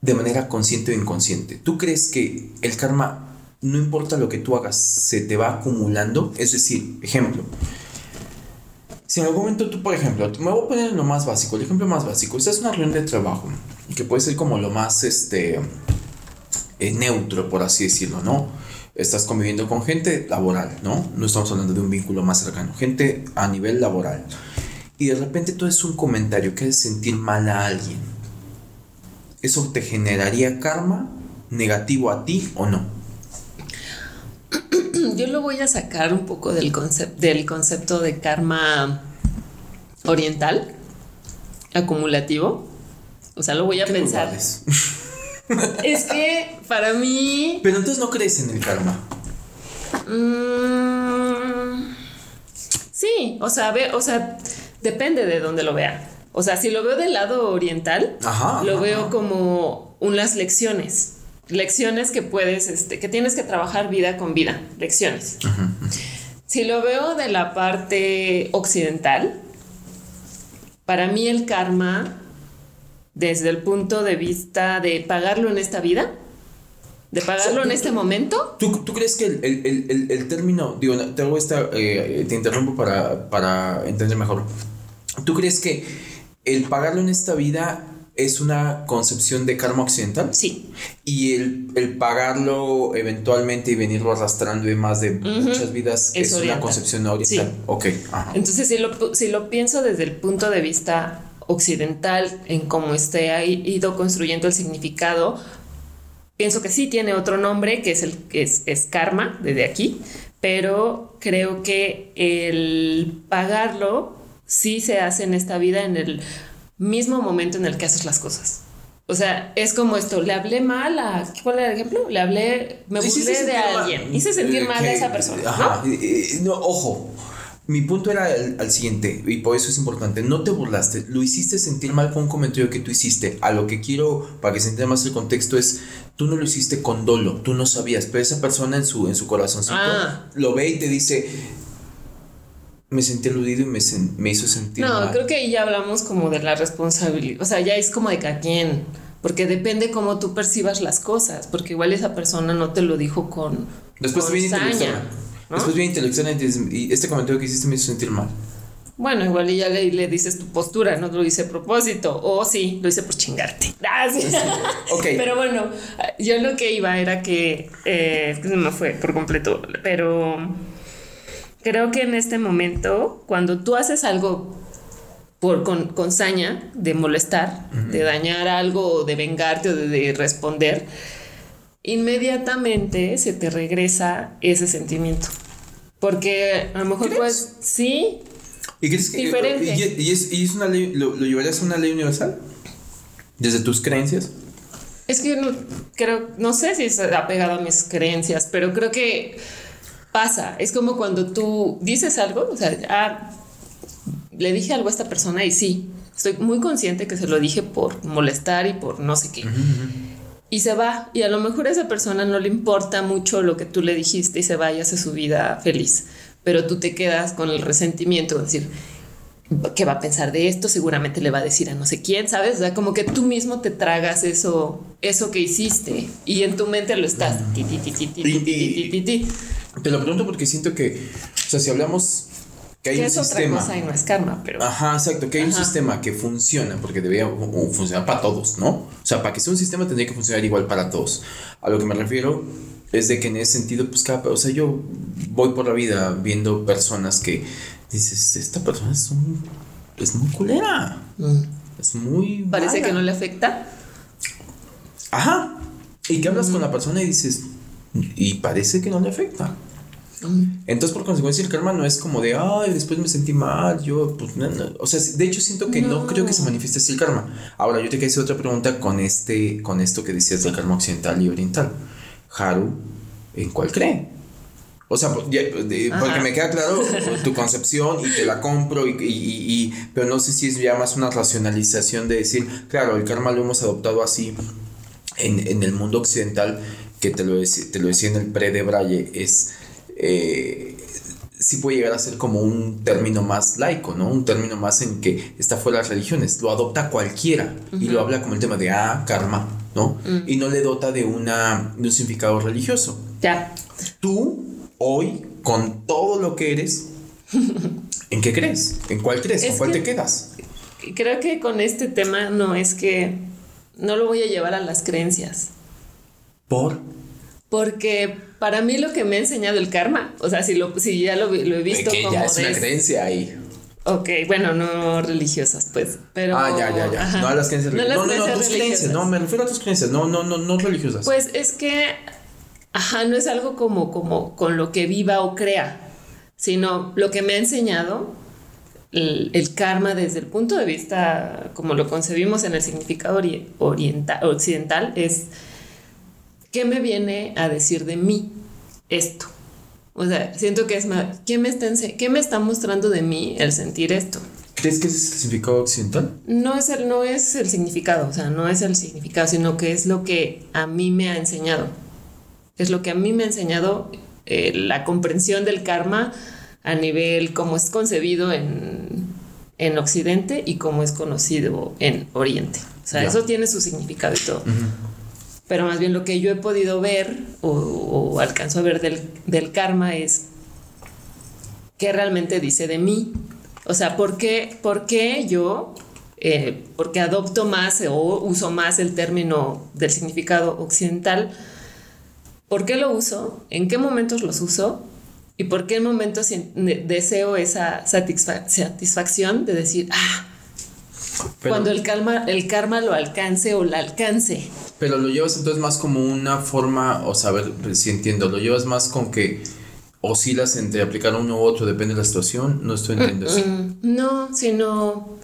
de manera consciente o inconsciente? ¿Tú crees que el karma, no importa lo que tú hagas, se te va acumulando? Es decir, ejemplo, si en algún momento tú, por ejemplo, me voy a poner lo más básico, el ejemplo más básico, esta es una reunión de trabajo, que puede ser como lo más este, eh, neutro, por así decirlo, ¿no? Estás conviviendo con gente laboral, ¿no? No estamos hablando de un vínculo más cercano, gente a nivel laboral y de repente tú es un comentario que hace sentir mal a alguien, ¿eso te generaría karma negativo a ti o no? Yo lo voy a sacar un poco del, del concepto de karma oriental, acumulativo. O sea, lo voy a pensar. es que para mí. Pero entonces no crees en el karma. Mm, sí, o sea, ve, o sea, Depende de dónde lo vea. O sea, si lo veo del lado oriental, lo veo como unas lecciones. Lecciones que puedes, este, que tienes que trabajar vida con vida. Lecciones. Si lo veo de la parte occidental, para mí el karma, desde el punto de vista de pagarlo en esta vida, de pagarlo en este momento. ¿Tú, crees que el, término, digo, te hago esta, eh, te interrumpo para, para entender mejor. ¿Tú crees que el pagarlo en esta vida es una concepción de karma occidental? Sí. Y el, pagarlo eventualmente y venirlo arrastrando en más de muchas vidas es, una concepción oriental. Sí. Ok. Entonces, si lo, si lo pienso desde el punto de vista occidental, en cómo este ha ido construyendo el significado, pienso que sí tiene otro nombre, que es el que es, es karma desde aquí, pero creo que el pagarlo sí se hace en esta vida en el mismo momento en el que haces las cosas. O sea, es como esto, le hablé mal a, ¿cuál era el ejemplo? Le hablé, me burlé de alguien, hice sentir eh, mal a esa persona. Ajá, ¿no? ojo, mi punto era al siguiente, y por eso es importante, no te burlaste, lo hiciste sentir mal con un comentario que tú hiciste. A lo que quiero, para que se entienda más el contexto, es, tú no lo hiciste con dolo, tú no sabías, pero esa persona en su, en su corazoncito ah. lo ve y te dice, me sentí aludido y me, me hizo sentir. No, creo que ahí ya hablamos como de la responsabilidad. O sea, ya es como de cada quien. Porque depende cómo tú percibas las cosas. Porque igual esa persona no te lo dijo con. Después viene Después viene intelectual y este comentario que hiciste me hizo sentir mal. Bueno, igual ya le, le, dices tu postura, no lo hice a propósito. O sí, lo hice por chingarte. Gracias. Pero bueno, yo lo que iba era que. Eh, no me fue por completo. Pero creo que en este momento, cuando tú haces algo por con, con saña de molestar, de dañar algo, de vengarte o de, responder, inmediatamente se te regresa ese sentimiento. Porque a lo mejor pues sí. ¿Y crees que diferente. ¿Y, es, y es una ley, lo, lo, llevarías a una ley universal? ¿Desde tus creencias? Es que no creo, no sé si es apegado a mis creencias, pero creo que pasa. Es como cuando tú dices algo, o sea, ah, le dije algo a esta persona y sí, estoy muy consciente que se lo dije por molestar y por no sé qué. Y se va, y a lo mejor a esa persona no le importa mucho lo que tú le dijiste y se va y hace su vida feliz, pero tú te quedas con el resentimiento de decir, ¿qué va a pensar de esto? Seguramente le va a decir a no sé quién, ¿sabes? O sea, como que tú mismo te tragas eso, eso que hiciste y en tu mente lo estás. Te lo pregunto porque siento que, o sea, si hablamos que hay un es sistema. Otra cosa y no es karma, pero. Ajá, exacto, que hay un sistema que funciona, porque debería funcionar para todos, ¿no? O sea, para que sea un sistema tendría que funcionar igual para todos. A lo que me refiero es de que en ese sentido, pues cada, o sea, yo voy por la vida viendo personas que dices, esta persona es un, es muy culera. Mm. Es muy. Parece que no le afecta. Ajá. Y que hablas con la persona y dices, y parece que no le afecta. Entonces, por consecuencia, el karma no es como de, ay, después me sentí mal, yo, pues, no, o sea, de hecho siento que no. creo que se manifieste así el karma. Ahora, yo te quería hacer otra pregunta con este, con esto que decías del karma occidental y oriental. Haru, ¿en cuál cree? O sea, porque me queda claro tu concepción y te la compro, y, y, y, pero no sé si es ya más una racionalización de decir, claro, el karma lo hemos adoptado así en, en el mundo occidental, que te lo, te lo decía en el pre de Braille, es eh, sí puede llegar a ser como un término más laico, ¿no? Un término más en que está fuera de las religiones. Lo adopta cualquiera y lo habla como el tema de, ah, karma, ¿no? Mm. Y no le dota de, una, de un significado religioso. Ya. Tú, hoy, con todo lo que eres, ¿en qué crees? ¿En cuál crees? ¿Con cuál te quedas? Creo que con este tema no es que no lo voy a llevar a las creencias. ¿Por? Porque para mí lo que me ha enseñado el karma, o sea, si, lo, si ya lo, he visto que ya es una creencia ahí. Ok, bueno, no religiosas, pues, pero... Ah, ya, ya, ya. No a las creencias religiosas. No, no, no, tus creencias, no, me refiero a tus creencias, no, no, no, no religiosas. Pues es que, ajá, no es algo como, como con lo que viva o crea, sino lo que me ha enseñado el, el, karma desde el punto de vista, como lo concebimos en el significado oriental, occidental, es ¿qué me viene a decir de mí esto? O sea, siento que es más, ¿qué me está, qué me está mostrando de mí el sentir esto? ¿Crees que es el significado occidental? No es, el, no es el significado, o sea, no es el significado, sino que es lo que a mí me ha enseñado. Es lo que a mí me ha enseñado eh, la comprensión del karma a nivel como es concebido en, en Occidente y como es conocido en Oriente. O sea, eso tiene su significado y todo pero más bien lo que yo he podido ver o, alcanzo a ver del, karma es qué realmente dice de mí. O sea, ¿por qué, por qué yo, eh, porque adopto más o uso más el término del significado occidental, ¿por qué lo uso? ¿En qué momentos los uso? ¿Y por qué en momentos deseo esa satisfacción de decir, ah, cuando el, calma, el karma lo alcance o la alcance? Pero lo llevas entonces más como una forma, o sea, a ver si entiendo, lo llevas más con que oscilas entre aplicar uno u otro, depende de la situación, no estoy entendiendo eso. Mm, no, sino...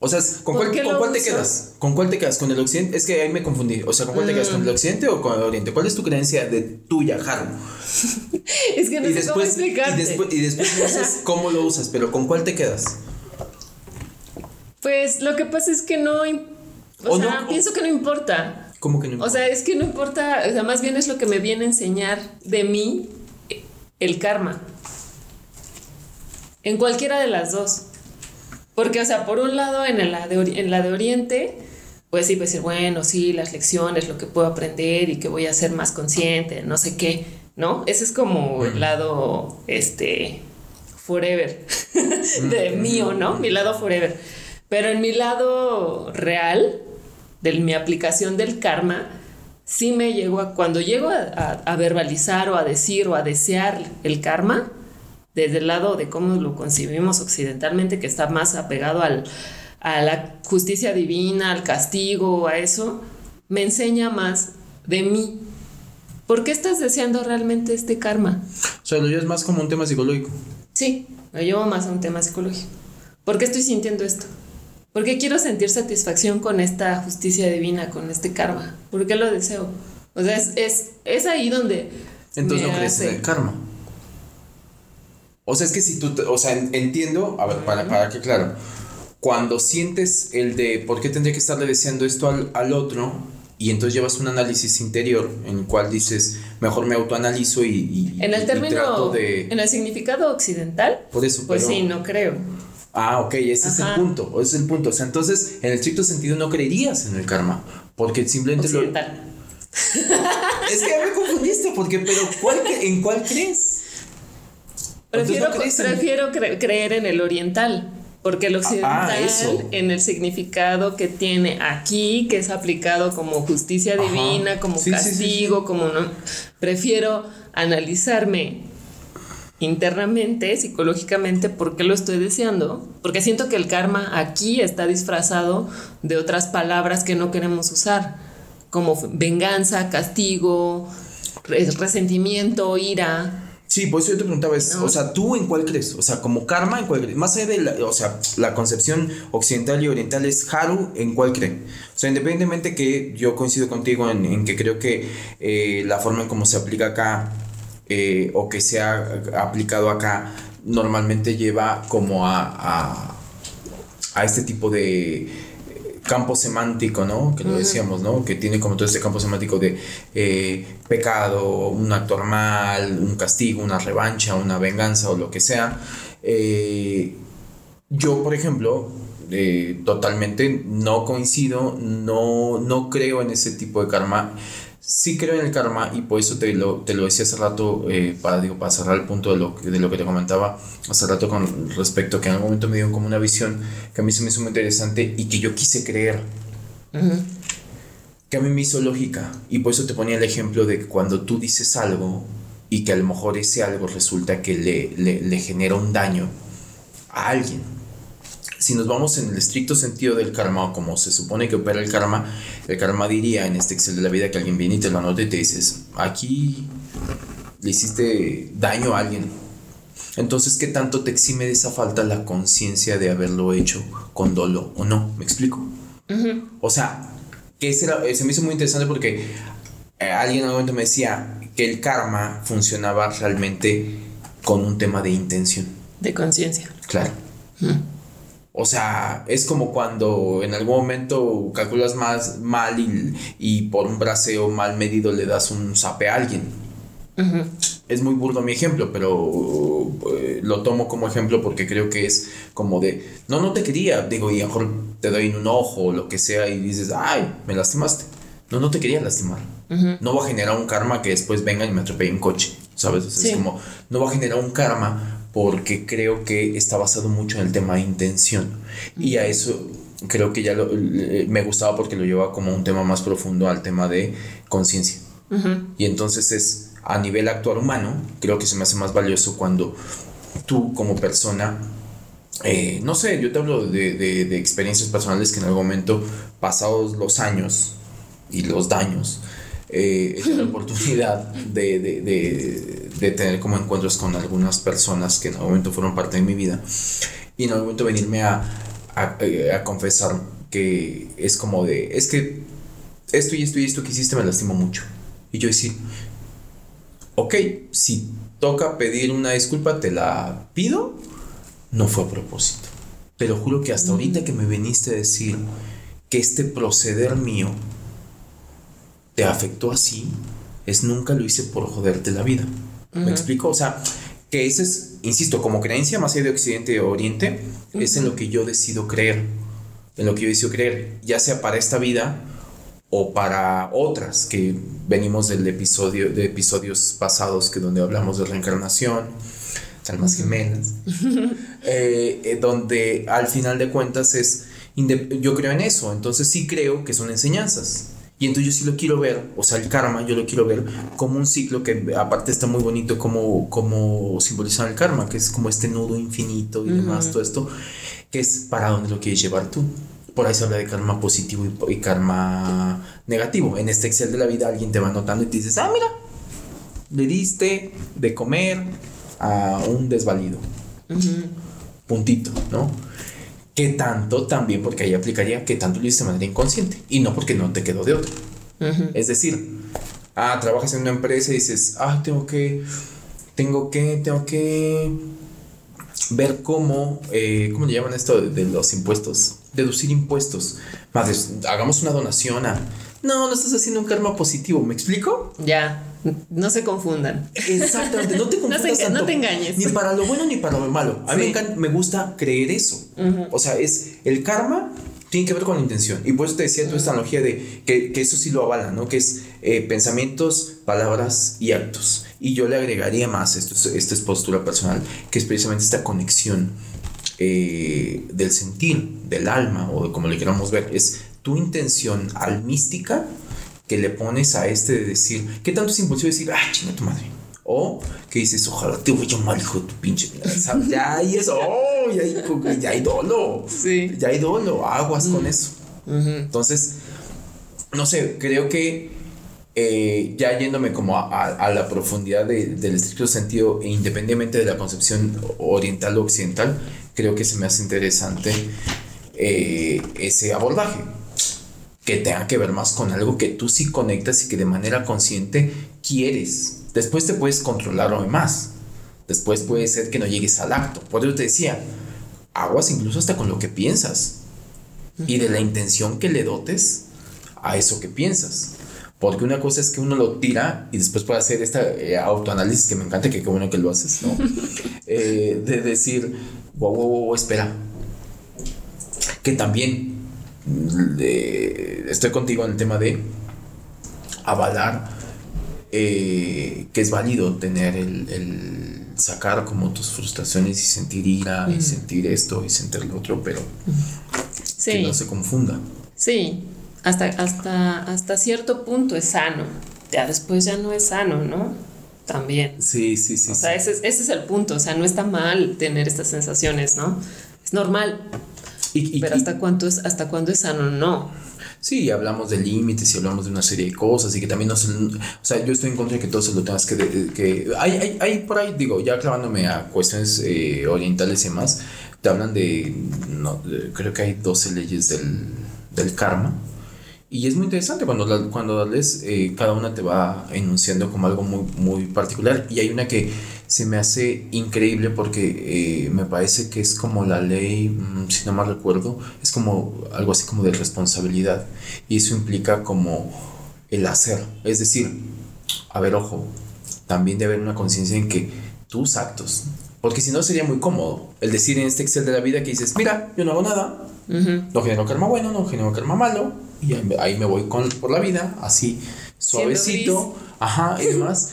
O sea, ¿con cuál, ¿con cuál te quedas? ¿Con cuál te quedas? ¿Con el occidente? Es que ahí me confundí. O sea, ¿con cuál te quedas? ¿Con el mm. occidente o con el oriente? ¿Cuál es tu creencia de tuya, Haru? es que no sé cómo explicarte. Y después, y después dices cómo lo usas, pero ¿con cuál te quedas? Pues lo que pasa es que no... O, sea, pienso que no importa. ¿Cómo que no importa? O sea, es que no importa, o sea, más bien es lo que me viene a enseñar de mí el karma. En cualquiera de las dos. Porque, o sea, por un lado, en la de, en la de Oriente, pues sí, pues decir, bueno, sí, las lecciones, lo que puedo aprender y que voy a ser más consciente, no sé qué, ¿no? Ese es como el lado, este, forever, de mío, ¿no? Mi lado forever. Pero en mi lado real, de mi aplicación del karma, sí me llego a, cuando llego a, verbalizar o a decir o a desear el karma, desde el lado de cómo lo concibimos occidentalmente, que está más apegado al, a la justicia divina, al castigo, a eso, me enseña más de mí. ¿Por qué estás deseando realmente este karma? O sea, lo llevas más como un tema psicológico. Sí, lo llevo más a un tema psicológico. ¿Por qué estoy sintiendo esto? ¿Por qué quiero sentir satisfacción con esta justicia divina, con este karma? ¿Por qué lo deseo? O sea, es, es, ahí donde... Entonces no crees en el karma. O sea, es que si tú, o sea, entiendo, a ver, para, para que claro, cuando sientes el de por qué tendría que estarle deseando esto al, al otro, y entonces llevas un análisis interior en el cual dices, mejor me autoanalizo y... en el término, de... en el significado occidental, por eso, pues sí, no creo. Ah, ok, ese es el punto, ese es el punto. O sea, entonces, en el estricto sentido no creerías en el karma, porque simplemente occidental. lo... es que me confundiste, porque, pero ¿cuál, ¿en cuál crees? Prefiero, prefiero creer en el oriental. Porque el ah, occidental, en el significado que tiene aquí, que es aplicado como justicia divina, como castigo, como no, prefiero analizarme internamente, psicológicamente, por qué lo estoy deseando, porque siento que el karma aquí está disfrazado de otras palabras que no queremos usar, como venganza, castigo, resentimiento, ira. Sí, por eso yo te preguntaba, o sea, ¿tú en cuál crees? O sea, como karma, ¿en cuál crees? Más allá de la, o sea, la concepción occidental y oriental es Haru, ¿en cuál cree? O sea, independientemente que yo coincido contigo en, que creo que eh, la forma en cómo se aplica acá eh, o que se ha aplicado acá normalmente lleva como a, a, a este tipo de campo semántico, ¿no? Que lo decíamos, ¿no? Que tiene como todo este campo semántico de eh, pecado, un acto mal, un castigo, una revancha, una venganza o lo que sea. Eh, yo, por ejemplo, eh, totalmente no coincido, no, no creo en ese tipo de karma sí creo en el karma y por eso te lo, te lo decía hace rato, eh, para, digo, para cerrar el punto de lo, de lo que te comentaba hace rato con respecto a que en algún momento me dio como una visión que a mí se me hizo muy interesante y que yo quise creer. Que a mí me hizo lógica y por eso te ponía el ejemplo de que cuando tú dices algo y que a lo mejor ese algo resulta que le, le, le genera un daño a alguien si nos vamos en el estricto sentido del karma, o como se supone que opera el karma, el karma diría en este Excel de la vida que alguien viene y te lo anota y te dices, aquí le hiciste daño a alguien. Entonces, ¿qué tanto te exime de esa falta la conciencia de haberlo hecho con dolo o no? ¿Me explico? O sea, que se me hizo muy interesante porque eh, alguien en algún momento me decía que el karma funcionaba realmente con un tema de intención. De conciencia. Claro. O sea, es como cuando en algún momento calculas más mal y, por un braseo mal medido le das un zape a alguien. Es muy burdo mi ejemplo, pero eh, lo tomo como ejemplo porque creo que es como de, no, no te quería, digo, y a lo mejor te doy en un ojo o lo que sea y dices, ay, me lastimaste. No, no te quería lastimar. No va a generar un karma que después venga y me atropelle un coche, ¿sabes? Es como, no va a generar un karma porque creo que está basado mucho en el tema de intención. Y a eso creo que ya me gustaba porque lo lleva como un tema más profundo al tema de conciencia. Y entonces es a nivel actual humano, creo que se me hace más valioso cuando tú como persona, eh, no sé, yo te hablo de, de, experiencias personales que en algún momento, pasados los años y los daños, eh, he la oportunidad de, de, de, tener como encuentros con algunas personas que en algún momento fueron parte de mi vida y en algún momento venirme a, a, eh, a confesar que es como de, es que esto y esto y esto que hiciste me lastimó mucho. Y yo decir, ok, si toca pedir una disculpa, te la pido, no fue a propósito. Pero juro que hasta ahorita que me viniste a decir que este proceder mío te afectó así, es nunca lo hice por joderte la vida. ¿Me explico? O sea, que ese es, insisto, como creencia más allá de Occidente o Oriente, es en lo que yo decido creer. En lo que yo decido creer, ya sea para esta vida o para otras que venimos del episodio de episodios pasados que donde hablamos de reencarnación, almas gemelas, eh, eh, donde al final de cuentas es yo creo en eso, entonces sí creo que son enseñanzas Y entonces yo sí lo quiero ver, o sea, el karma yo lo quiero ver como un ciclo que aparte está muy bonito como, como simbolizar el karma, que es como este nudo infinito y demás, todo esto, que es para dónde lo quieres llevar tú. Por ahí se habla de karma positivo y, karma negativo. En este Excel de la vida alguien te va notando y te dices, ah, mira, le diste de comer a un desvalido. Puntito, ¿no? ¿Qué tanto también? Porque ahí aplicaría que tanto lo hiciste de manera inconsciente y no porque no te quedó de otro. Es decir, ah, trabajas en una empresa y dices, ah, tengo que, tengo que, tengo que ver cómo, eh, ¿cómo le llaman esto de, los impuestos? Deducir impuestos. Madre, hagamos una donación a... No, no estás haciendo un karma positivo, ¿me explico? Ya. No se confundan. Exactamente, no te confundas. no, te engañes. Ni para lo bueno ni para lo malo. A mí me, gusta creer eso. O sea, es el karma tiene que ver con la intención. Y por eso te decía tu esta analogía de que, eso sí lo avala, ¿no? Que es eh, pensamientos, palabras y actos. Y yo le agregaría más, esto es, esto es postura personal, que es precisamente esta conexión eh, del sentir, del alma, o como le queramos ver, es tu intención almística que le pones a este de decir, ¿qué tanto es impulsivo decir, ah, chinga tu madre? O que dices, ojalá te voy a mal, hijo de tu pinche. Ya hay eso, oh, ya, hay, ya hay dolo. Sí. Ya hay dolo, aguas con eso. Entonces, no sé, creo que eh, ya yéndome como a, la profundidad del estricto sentido, e independientemente de la concepción oriental o occidental, creo que se me hace interesante eh, ese abordaje que tenga que ver más con algo que tú sí conectas y que de manera consciente quieres. Después te puedes controlar más. Después puede ser que no llegues al acto. Por eso te decía, aguas incluso hasta con lo que piensas y de la intención que le dotes a eso que piensas. Porque una cosa es que uno lo tira y después puede hacer esta eh, autoanálisis que me encanta, que qué bueno que lo haces, ¿no? Eh, de decir, wow, wow, wow, espera. Que también estoy contigo en el tema de avalar eh, que es válido tener el, sacar como tus frustraciones y sentir ira y sentir esto y sentir lo otro, pero que no se confunda. Sí, hasta, hasta, hasta cierto punto es sano, ya después ya no es sano, ¿no? También. Sí, sí, sí. O sea, Ese, ese es el punto, o sea, no está mal tener estas sensaciones, ¿no? Es normal. Pero hasta cuánto es, hasta cuándo es sano, no. Sí, hablamos de límites y hablamos de una serie de cosas y que también no se... O sea, yo estoy en contra de que todo se lo tengas que... que hay, hay, hay por ahí, digo, ya clavándome a cuestiones eh, orientales y demás, te hablan de, no, Creo que hay 12 leyes del, del karma y es muy interesante cuando, cuando lees, eh, cada una te va enunciando como algo muy, muy particular. Y hay una que se me hace increíble porque eh, me parece que es como la ley, mm, si no mal recuerdo, es como algo así como de responsabilidad. Y eso implica como el hacer. Es decir, a ver, ojo, también debe haber una conciencia en que tus actos, porque si no sería muy cómodo el decir en este Excel de la vida que dices, mira, yo no hago nada, no genero karma bueno, no genero karma malo, y ahí me voy con, por la vida, así suavecito, ajá, y demás.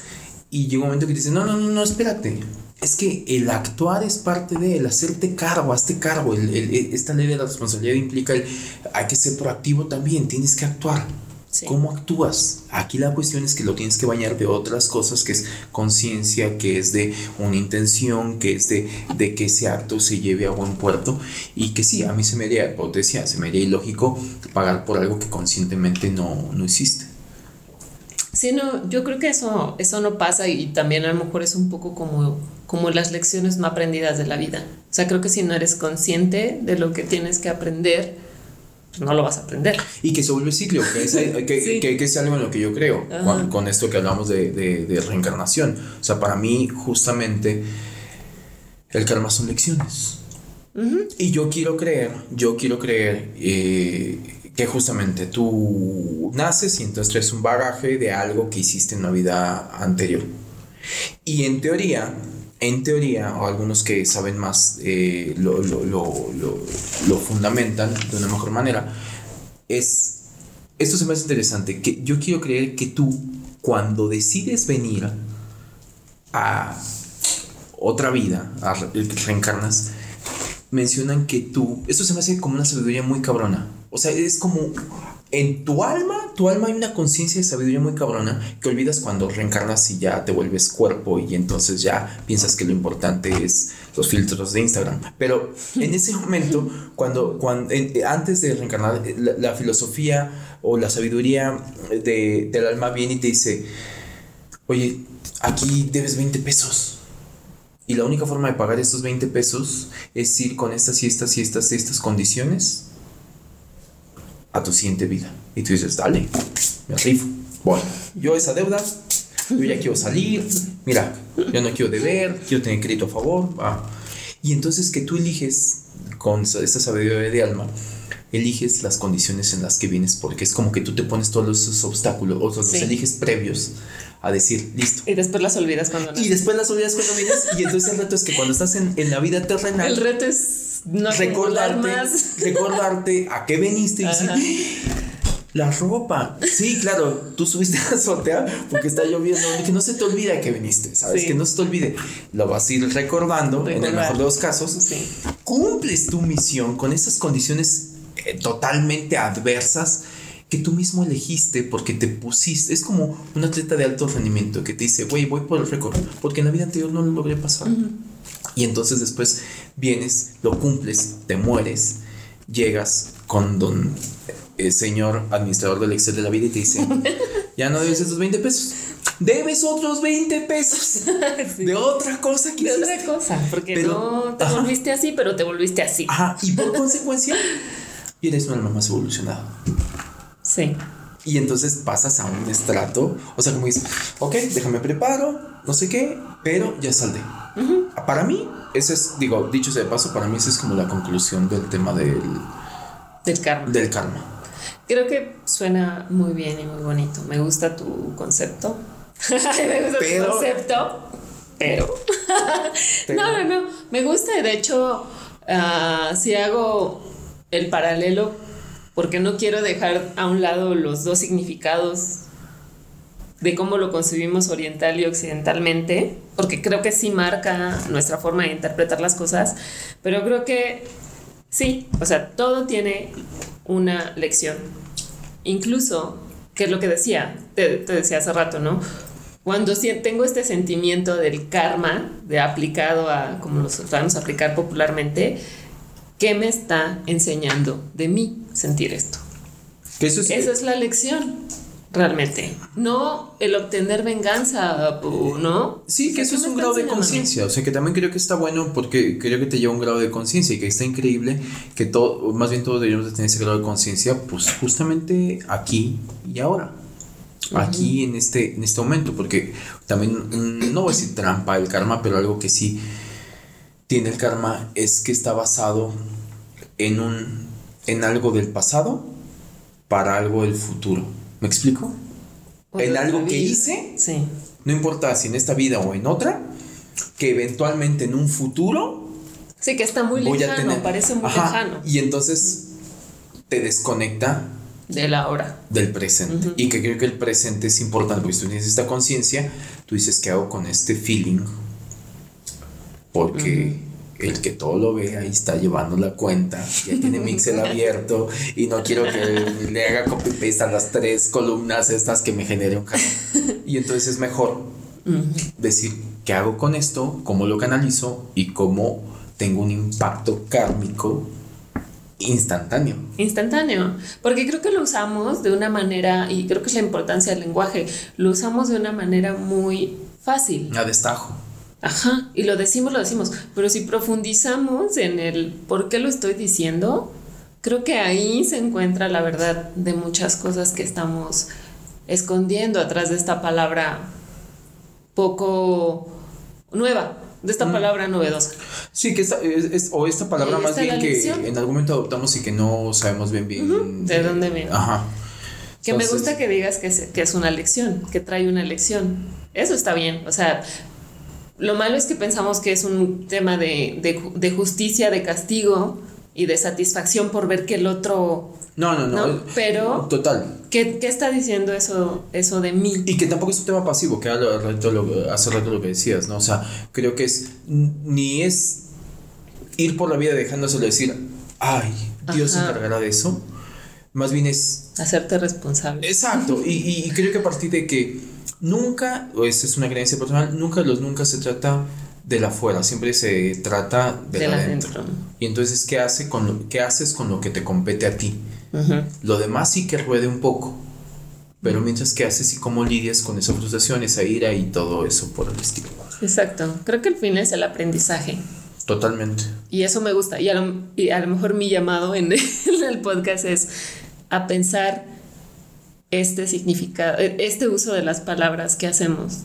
Y llega un momento que dices, no, no, no, no, espérate. Es que el actuar es parte de el hacerte cargo, hazte cargo. El, esta ley de la responsabilidad implica el hay que ser proactivo también, tienes que actuar. ¿Cómo actúas? Aquí la cuestión es que lo tienes que bañar de otras cosas, que es conciencia, que es de una intención, que es de, de, que ese acto se lleve a buen puerto y que sí, a mí se me haría, como decía, se me haría ilógico pagar por algo que conscientemente no, no existe. Sí, no, yo creo que eso, eso no pasa y también a lo mejor es un poco como, como las lecciones no aprendidas de la vida. O sea, creo que si no eres consciente de lo que tienes que aprender, no lo vas a aprender. Y que se vuelve ciclo, que es, que, que, es algo en lo que yo creo, con, esto que hablamos de, de, reencarnación. O sea, para mí, justamente, el karma son lecciones. Y yo quiero creer, yo quiero creer eh, que justamente tú naces y entonces traes un bagaje de algo que hiciste en una vida anterior. Y en teoría, en teoría, o algunos que saben más eh, lo, lo, lo, lo, fundamentan de una mejor manera, es, esto se me hace interesante, que yo quiero creer que tú, cuando decides venir a otra vida, a reencarnas, mencionan que tú, esto se me hace como una sabiduría muy cabrona, o sea, es como en tu alma, tu alma hay una conciencia de sabiduría muy cabrona que olvidas cuando reencarnas y ya te vuelves cuerpo y entonces ya piensas que lo importante es los filtros de Instagram. Pero en ese momento, cuando, cuando antes de reencarnar, la, filosofía o la sabiduría de, del alma viene y te dice, oye, aquí debes 20 pesos. Y la única forma de pagar estos 20 pesos es ir con estas y estas y estas y estas condiciones a tu siguiente vida. Y tú dices, dale, me rifo. Bueno, yo esa deuda, yo ya quiero salir, mira, yo no quiero deber, quiero tener crédito a favor. Y entonces que tú eliges con esta sabiduría de alma, eliges las condiciones en las que vienes, porque es como que tú te pones todos esos obstáculos, o los eliges previos a decir, listo. Y después las olvidas cuando Y después las olvidas cuando vienes. y entonces el reto es que cuando estás en, en la vida terrenal. El reto es no recordarte, más. recordarte a qué veniste y decir, la ropa. Sí, claro, tú subiste a la azotea porque está lloviendo. Que no se te olvide a qué viniste, ¿sabes? Que no se te olvide. Lo vas a ir recordando, en el mejor de los casos. Sí. Cumples tu misión con esas condiciones eh, totalmente adversas que tú mismo elegiste porque te pusiste. Es como un atleta de alto rendimiento que te dice, güey, voy por el récord, porque en la vida anterior no lo logré pasar. Y entonces después vienes, lo cumples, te mueres, llegas con don el eh, señor administrador del Excel de la vida y te dice, ya no debes esos 20 pesos. Debes otros 20 pesos de otra cosa que De otra cosa, porque no te volviste así, pero te volviste así. Ajá, y por consecuencia, eres un alma más evolucionada. Sí. Y entonces pasas a un estrato, o sea, como dices, ok, déjame preparo, no sé qué, pero ya Para mí, ese es, digo, dicho sea de paso, para mí esa es como la conclusión del tema del... Del karma. Del karma. Creo que suena muy bien y muy bonito. Me gusta tu concepto. me gusta tu concepto. Pero. no, no, no. Me gusta. De hecho, ah, si hago el paralelo, porque no quiero dejar a un lado los dos significados de cómo lo concebimos oriental y occidentalmente, porque creo que sí marca nuestra forma de interpretar las cosas, pero creo que sí, o sea, todo tiene una lección. Incluso, que es lo que decía, te, decía hace rato, ¿no? Cuando tengo este sentimiento del karma, de aplicado a, como lo vamos a aplicar popularmente, ¿qué me está enseñando de mí sentir esto? Eso es, Esa es la lección realmente. No el obtener venganza, ¿no? Sí, que eso es un grado de conciencia. O sea, que también creo que está bueno porque creo que te lleva un grado de conciencia y que está increíble que todo, más bien todos deberíamos de tener ese grado de conciencia, pues justamente aquí y ahora. Aquí en este, en este momento, porque también mm, no voy a decir trampa el karma, pero algo que sí tiene el karma es que está basado en un en algo del pasado para algo del futuro. ¿Me explico? en algo que hice, sí. no importa si en esta vida o en otra, que eventualmente en un futuro. Sí, que está muy lejano, parece muy lejano. Y entonces te desconecta de la hora. Del presente. Y que creo que el presente es importante, porque si tú tienes esta conciencia, tú dices, ¿qué hago con este feeling? Porque el que todo lo ve ahí está llevando la cuenta, ya tiene Mixel abierto y no quiero que le haga copy paste a las tres columnas estas que me genere un canal. Y entonces es mejor decir qué hago con esto, cómo lo canalizo y cómo tengo un impacto kármico instantáneo. Instantáneo, porque creo que lo usamos de una manera, y creo que es la importancia del lenguaje, lo usamos de una manera muy fácil. A destajo. Ajá, y lo decimos, lo decimos, pero si profundizamos en el por qué lo estoy diciendo, creo que ahí se encuentra la verdad de muchas cosas que estamos escondiendo atrás de esta palabra poco nueva, de esta mm. palabra novedosa. Sí, que esta, es, o esta palabra más bien que en algún momento adoptamos y que no sabemos bien bien. de, dónde viene. Ajá. Que me gusta que digas que es, que es una lección, que trae una lección. Eso está bien. O sea, lo malo es que pensamos que es un tema de, justicia, de castigo y de satisfacción por ver que el otro... No, no, no. Pero... Total. ¿qué, está diciendo eso, eso de mí? Y que tampoco es un tema pasivo, que hace rato lo que decías, ¿no? O sea, creo que es... Ni es ir por la vida dejándoselo decir, ay, Dios se encargará de eso. Más bien es... Hacerte responsable. Exacto. Y, y creo que a partir de que nunca, o esa es una creencia personal, nunca los nunca se trata de la afuera, siempre se trata de, De la adentro. Y entonces, ¿qué, hace con lo- ¿qué haces con lo que te compete a ti? Lo demás sí que ruede un poco. Pero mientras que haces y cómo lidias con esa frustración, esa ira y todo eso por el estilo. Exacto. Creo que el fin es el aprendizaje. Totalmente. Y eso me gusta. Y a lo, y a lo mejor mi llamado en el podcast es a pensar este significado, este uso de las palabras que hacemos.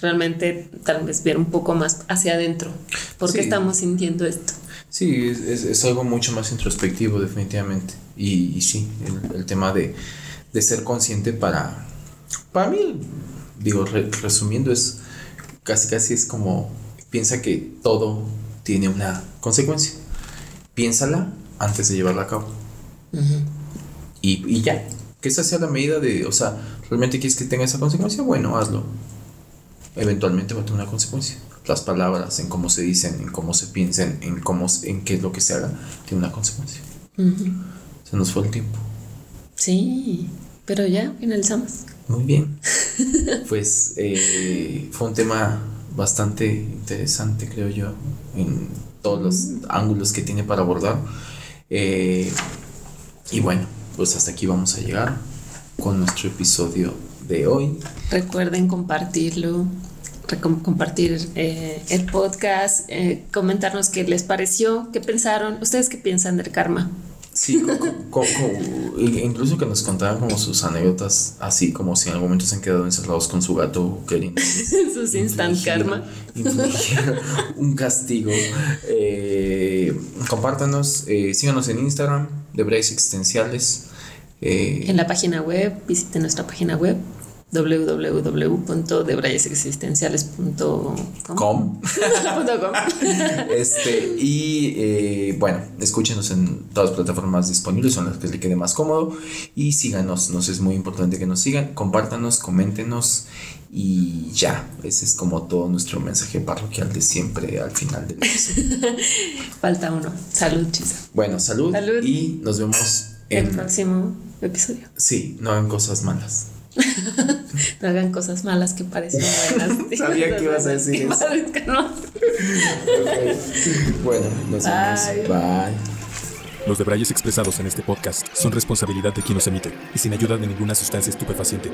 Realmente tal vez ver un poco más hacia adentro. ¿Por qué Sí. estamos sintiendo esto? Sí, es, es- es algo mucho más introspectivo definitivamente. Y, y sí, el, el tema de, de ser consciente para, para mí, digo, re- resumiendo, es casi casi es como, piensa que todo tiene una consecuencia. Piénsala antes de llevarla a cabo. y, y ya, que esa sea la medida de, o sea, ¿realmente quieres que tenga esa consecuencia? Bueno, hazlo. Eventualmente va a tener una consecuencia. Las palabras, en cómo se dicen, en cómo se piensan, en cómo, en qué es lo que se haga, tiene una consecuencia. Se nos fue el tiempo. Sí, pero ya finalizamos. Muy bien. Pues eh, fue un tema bastante interesante, creo yo, en todos los ángulos que tiene para abordar. Eh, y bueno, pues hasta aquí vamos a llegar con nuestro episodio de hoy. Recuerden compartirlo, compartir eh, el podcast, eh, comentarnos qué les pareció, qué pensaron, ustedes qué piensan del karma. Sí, incluso que nos contaran como sus anécdotas, así como si en algún momento se han quedado encerrados con su gato queriendo Sus instant karma. un castigo. Eh, compártanos, eh, síganos en Instagram, de Brace Existenciales. eh, En la página web, visiten nuestra página web www.debrayesexistenciales.com. Este, y eh, bueno, escúchenos en todas las plataformas disponibles, son las que le quede más cómodo. Y síganos, nos es muy importante que nos sigan, compártanos, coméntenos. Y ya, ese es como todo nuestro mensaje parroquial de siempre al final del. Falta uno. Salud, chisa. Bueno, salud, Salud. y nos vemos El en. próximo episodio. Sí, no hagan cosas malas. No hagan cosas malas que parecen buenas. Sabía que ibas a decir Que eso. Bueno, nos vemos. Bye. Bye. Los debrayes expresados en este podcast son responsabilidad de quien los emite y sin ayuda de ninguna sustancia estupefaciente.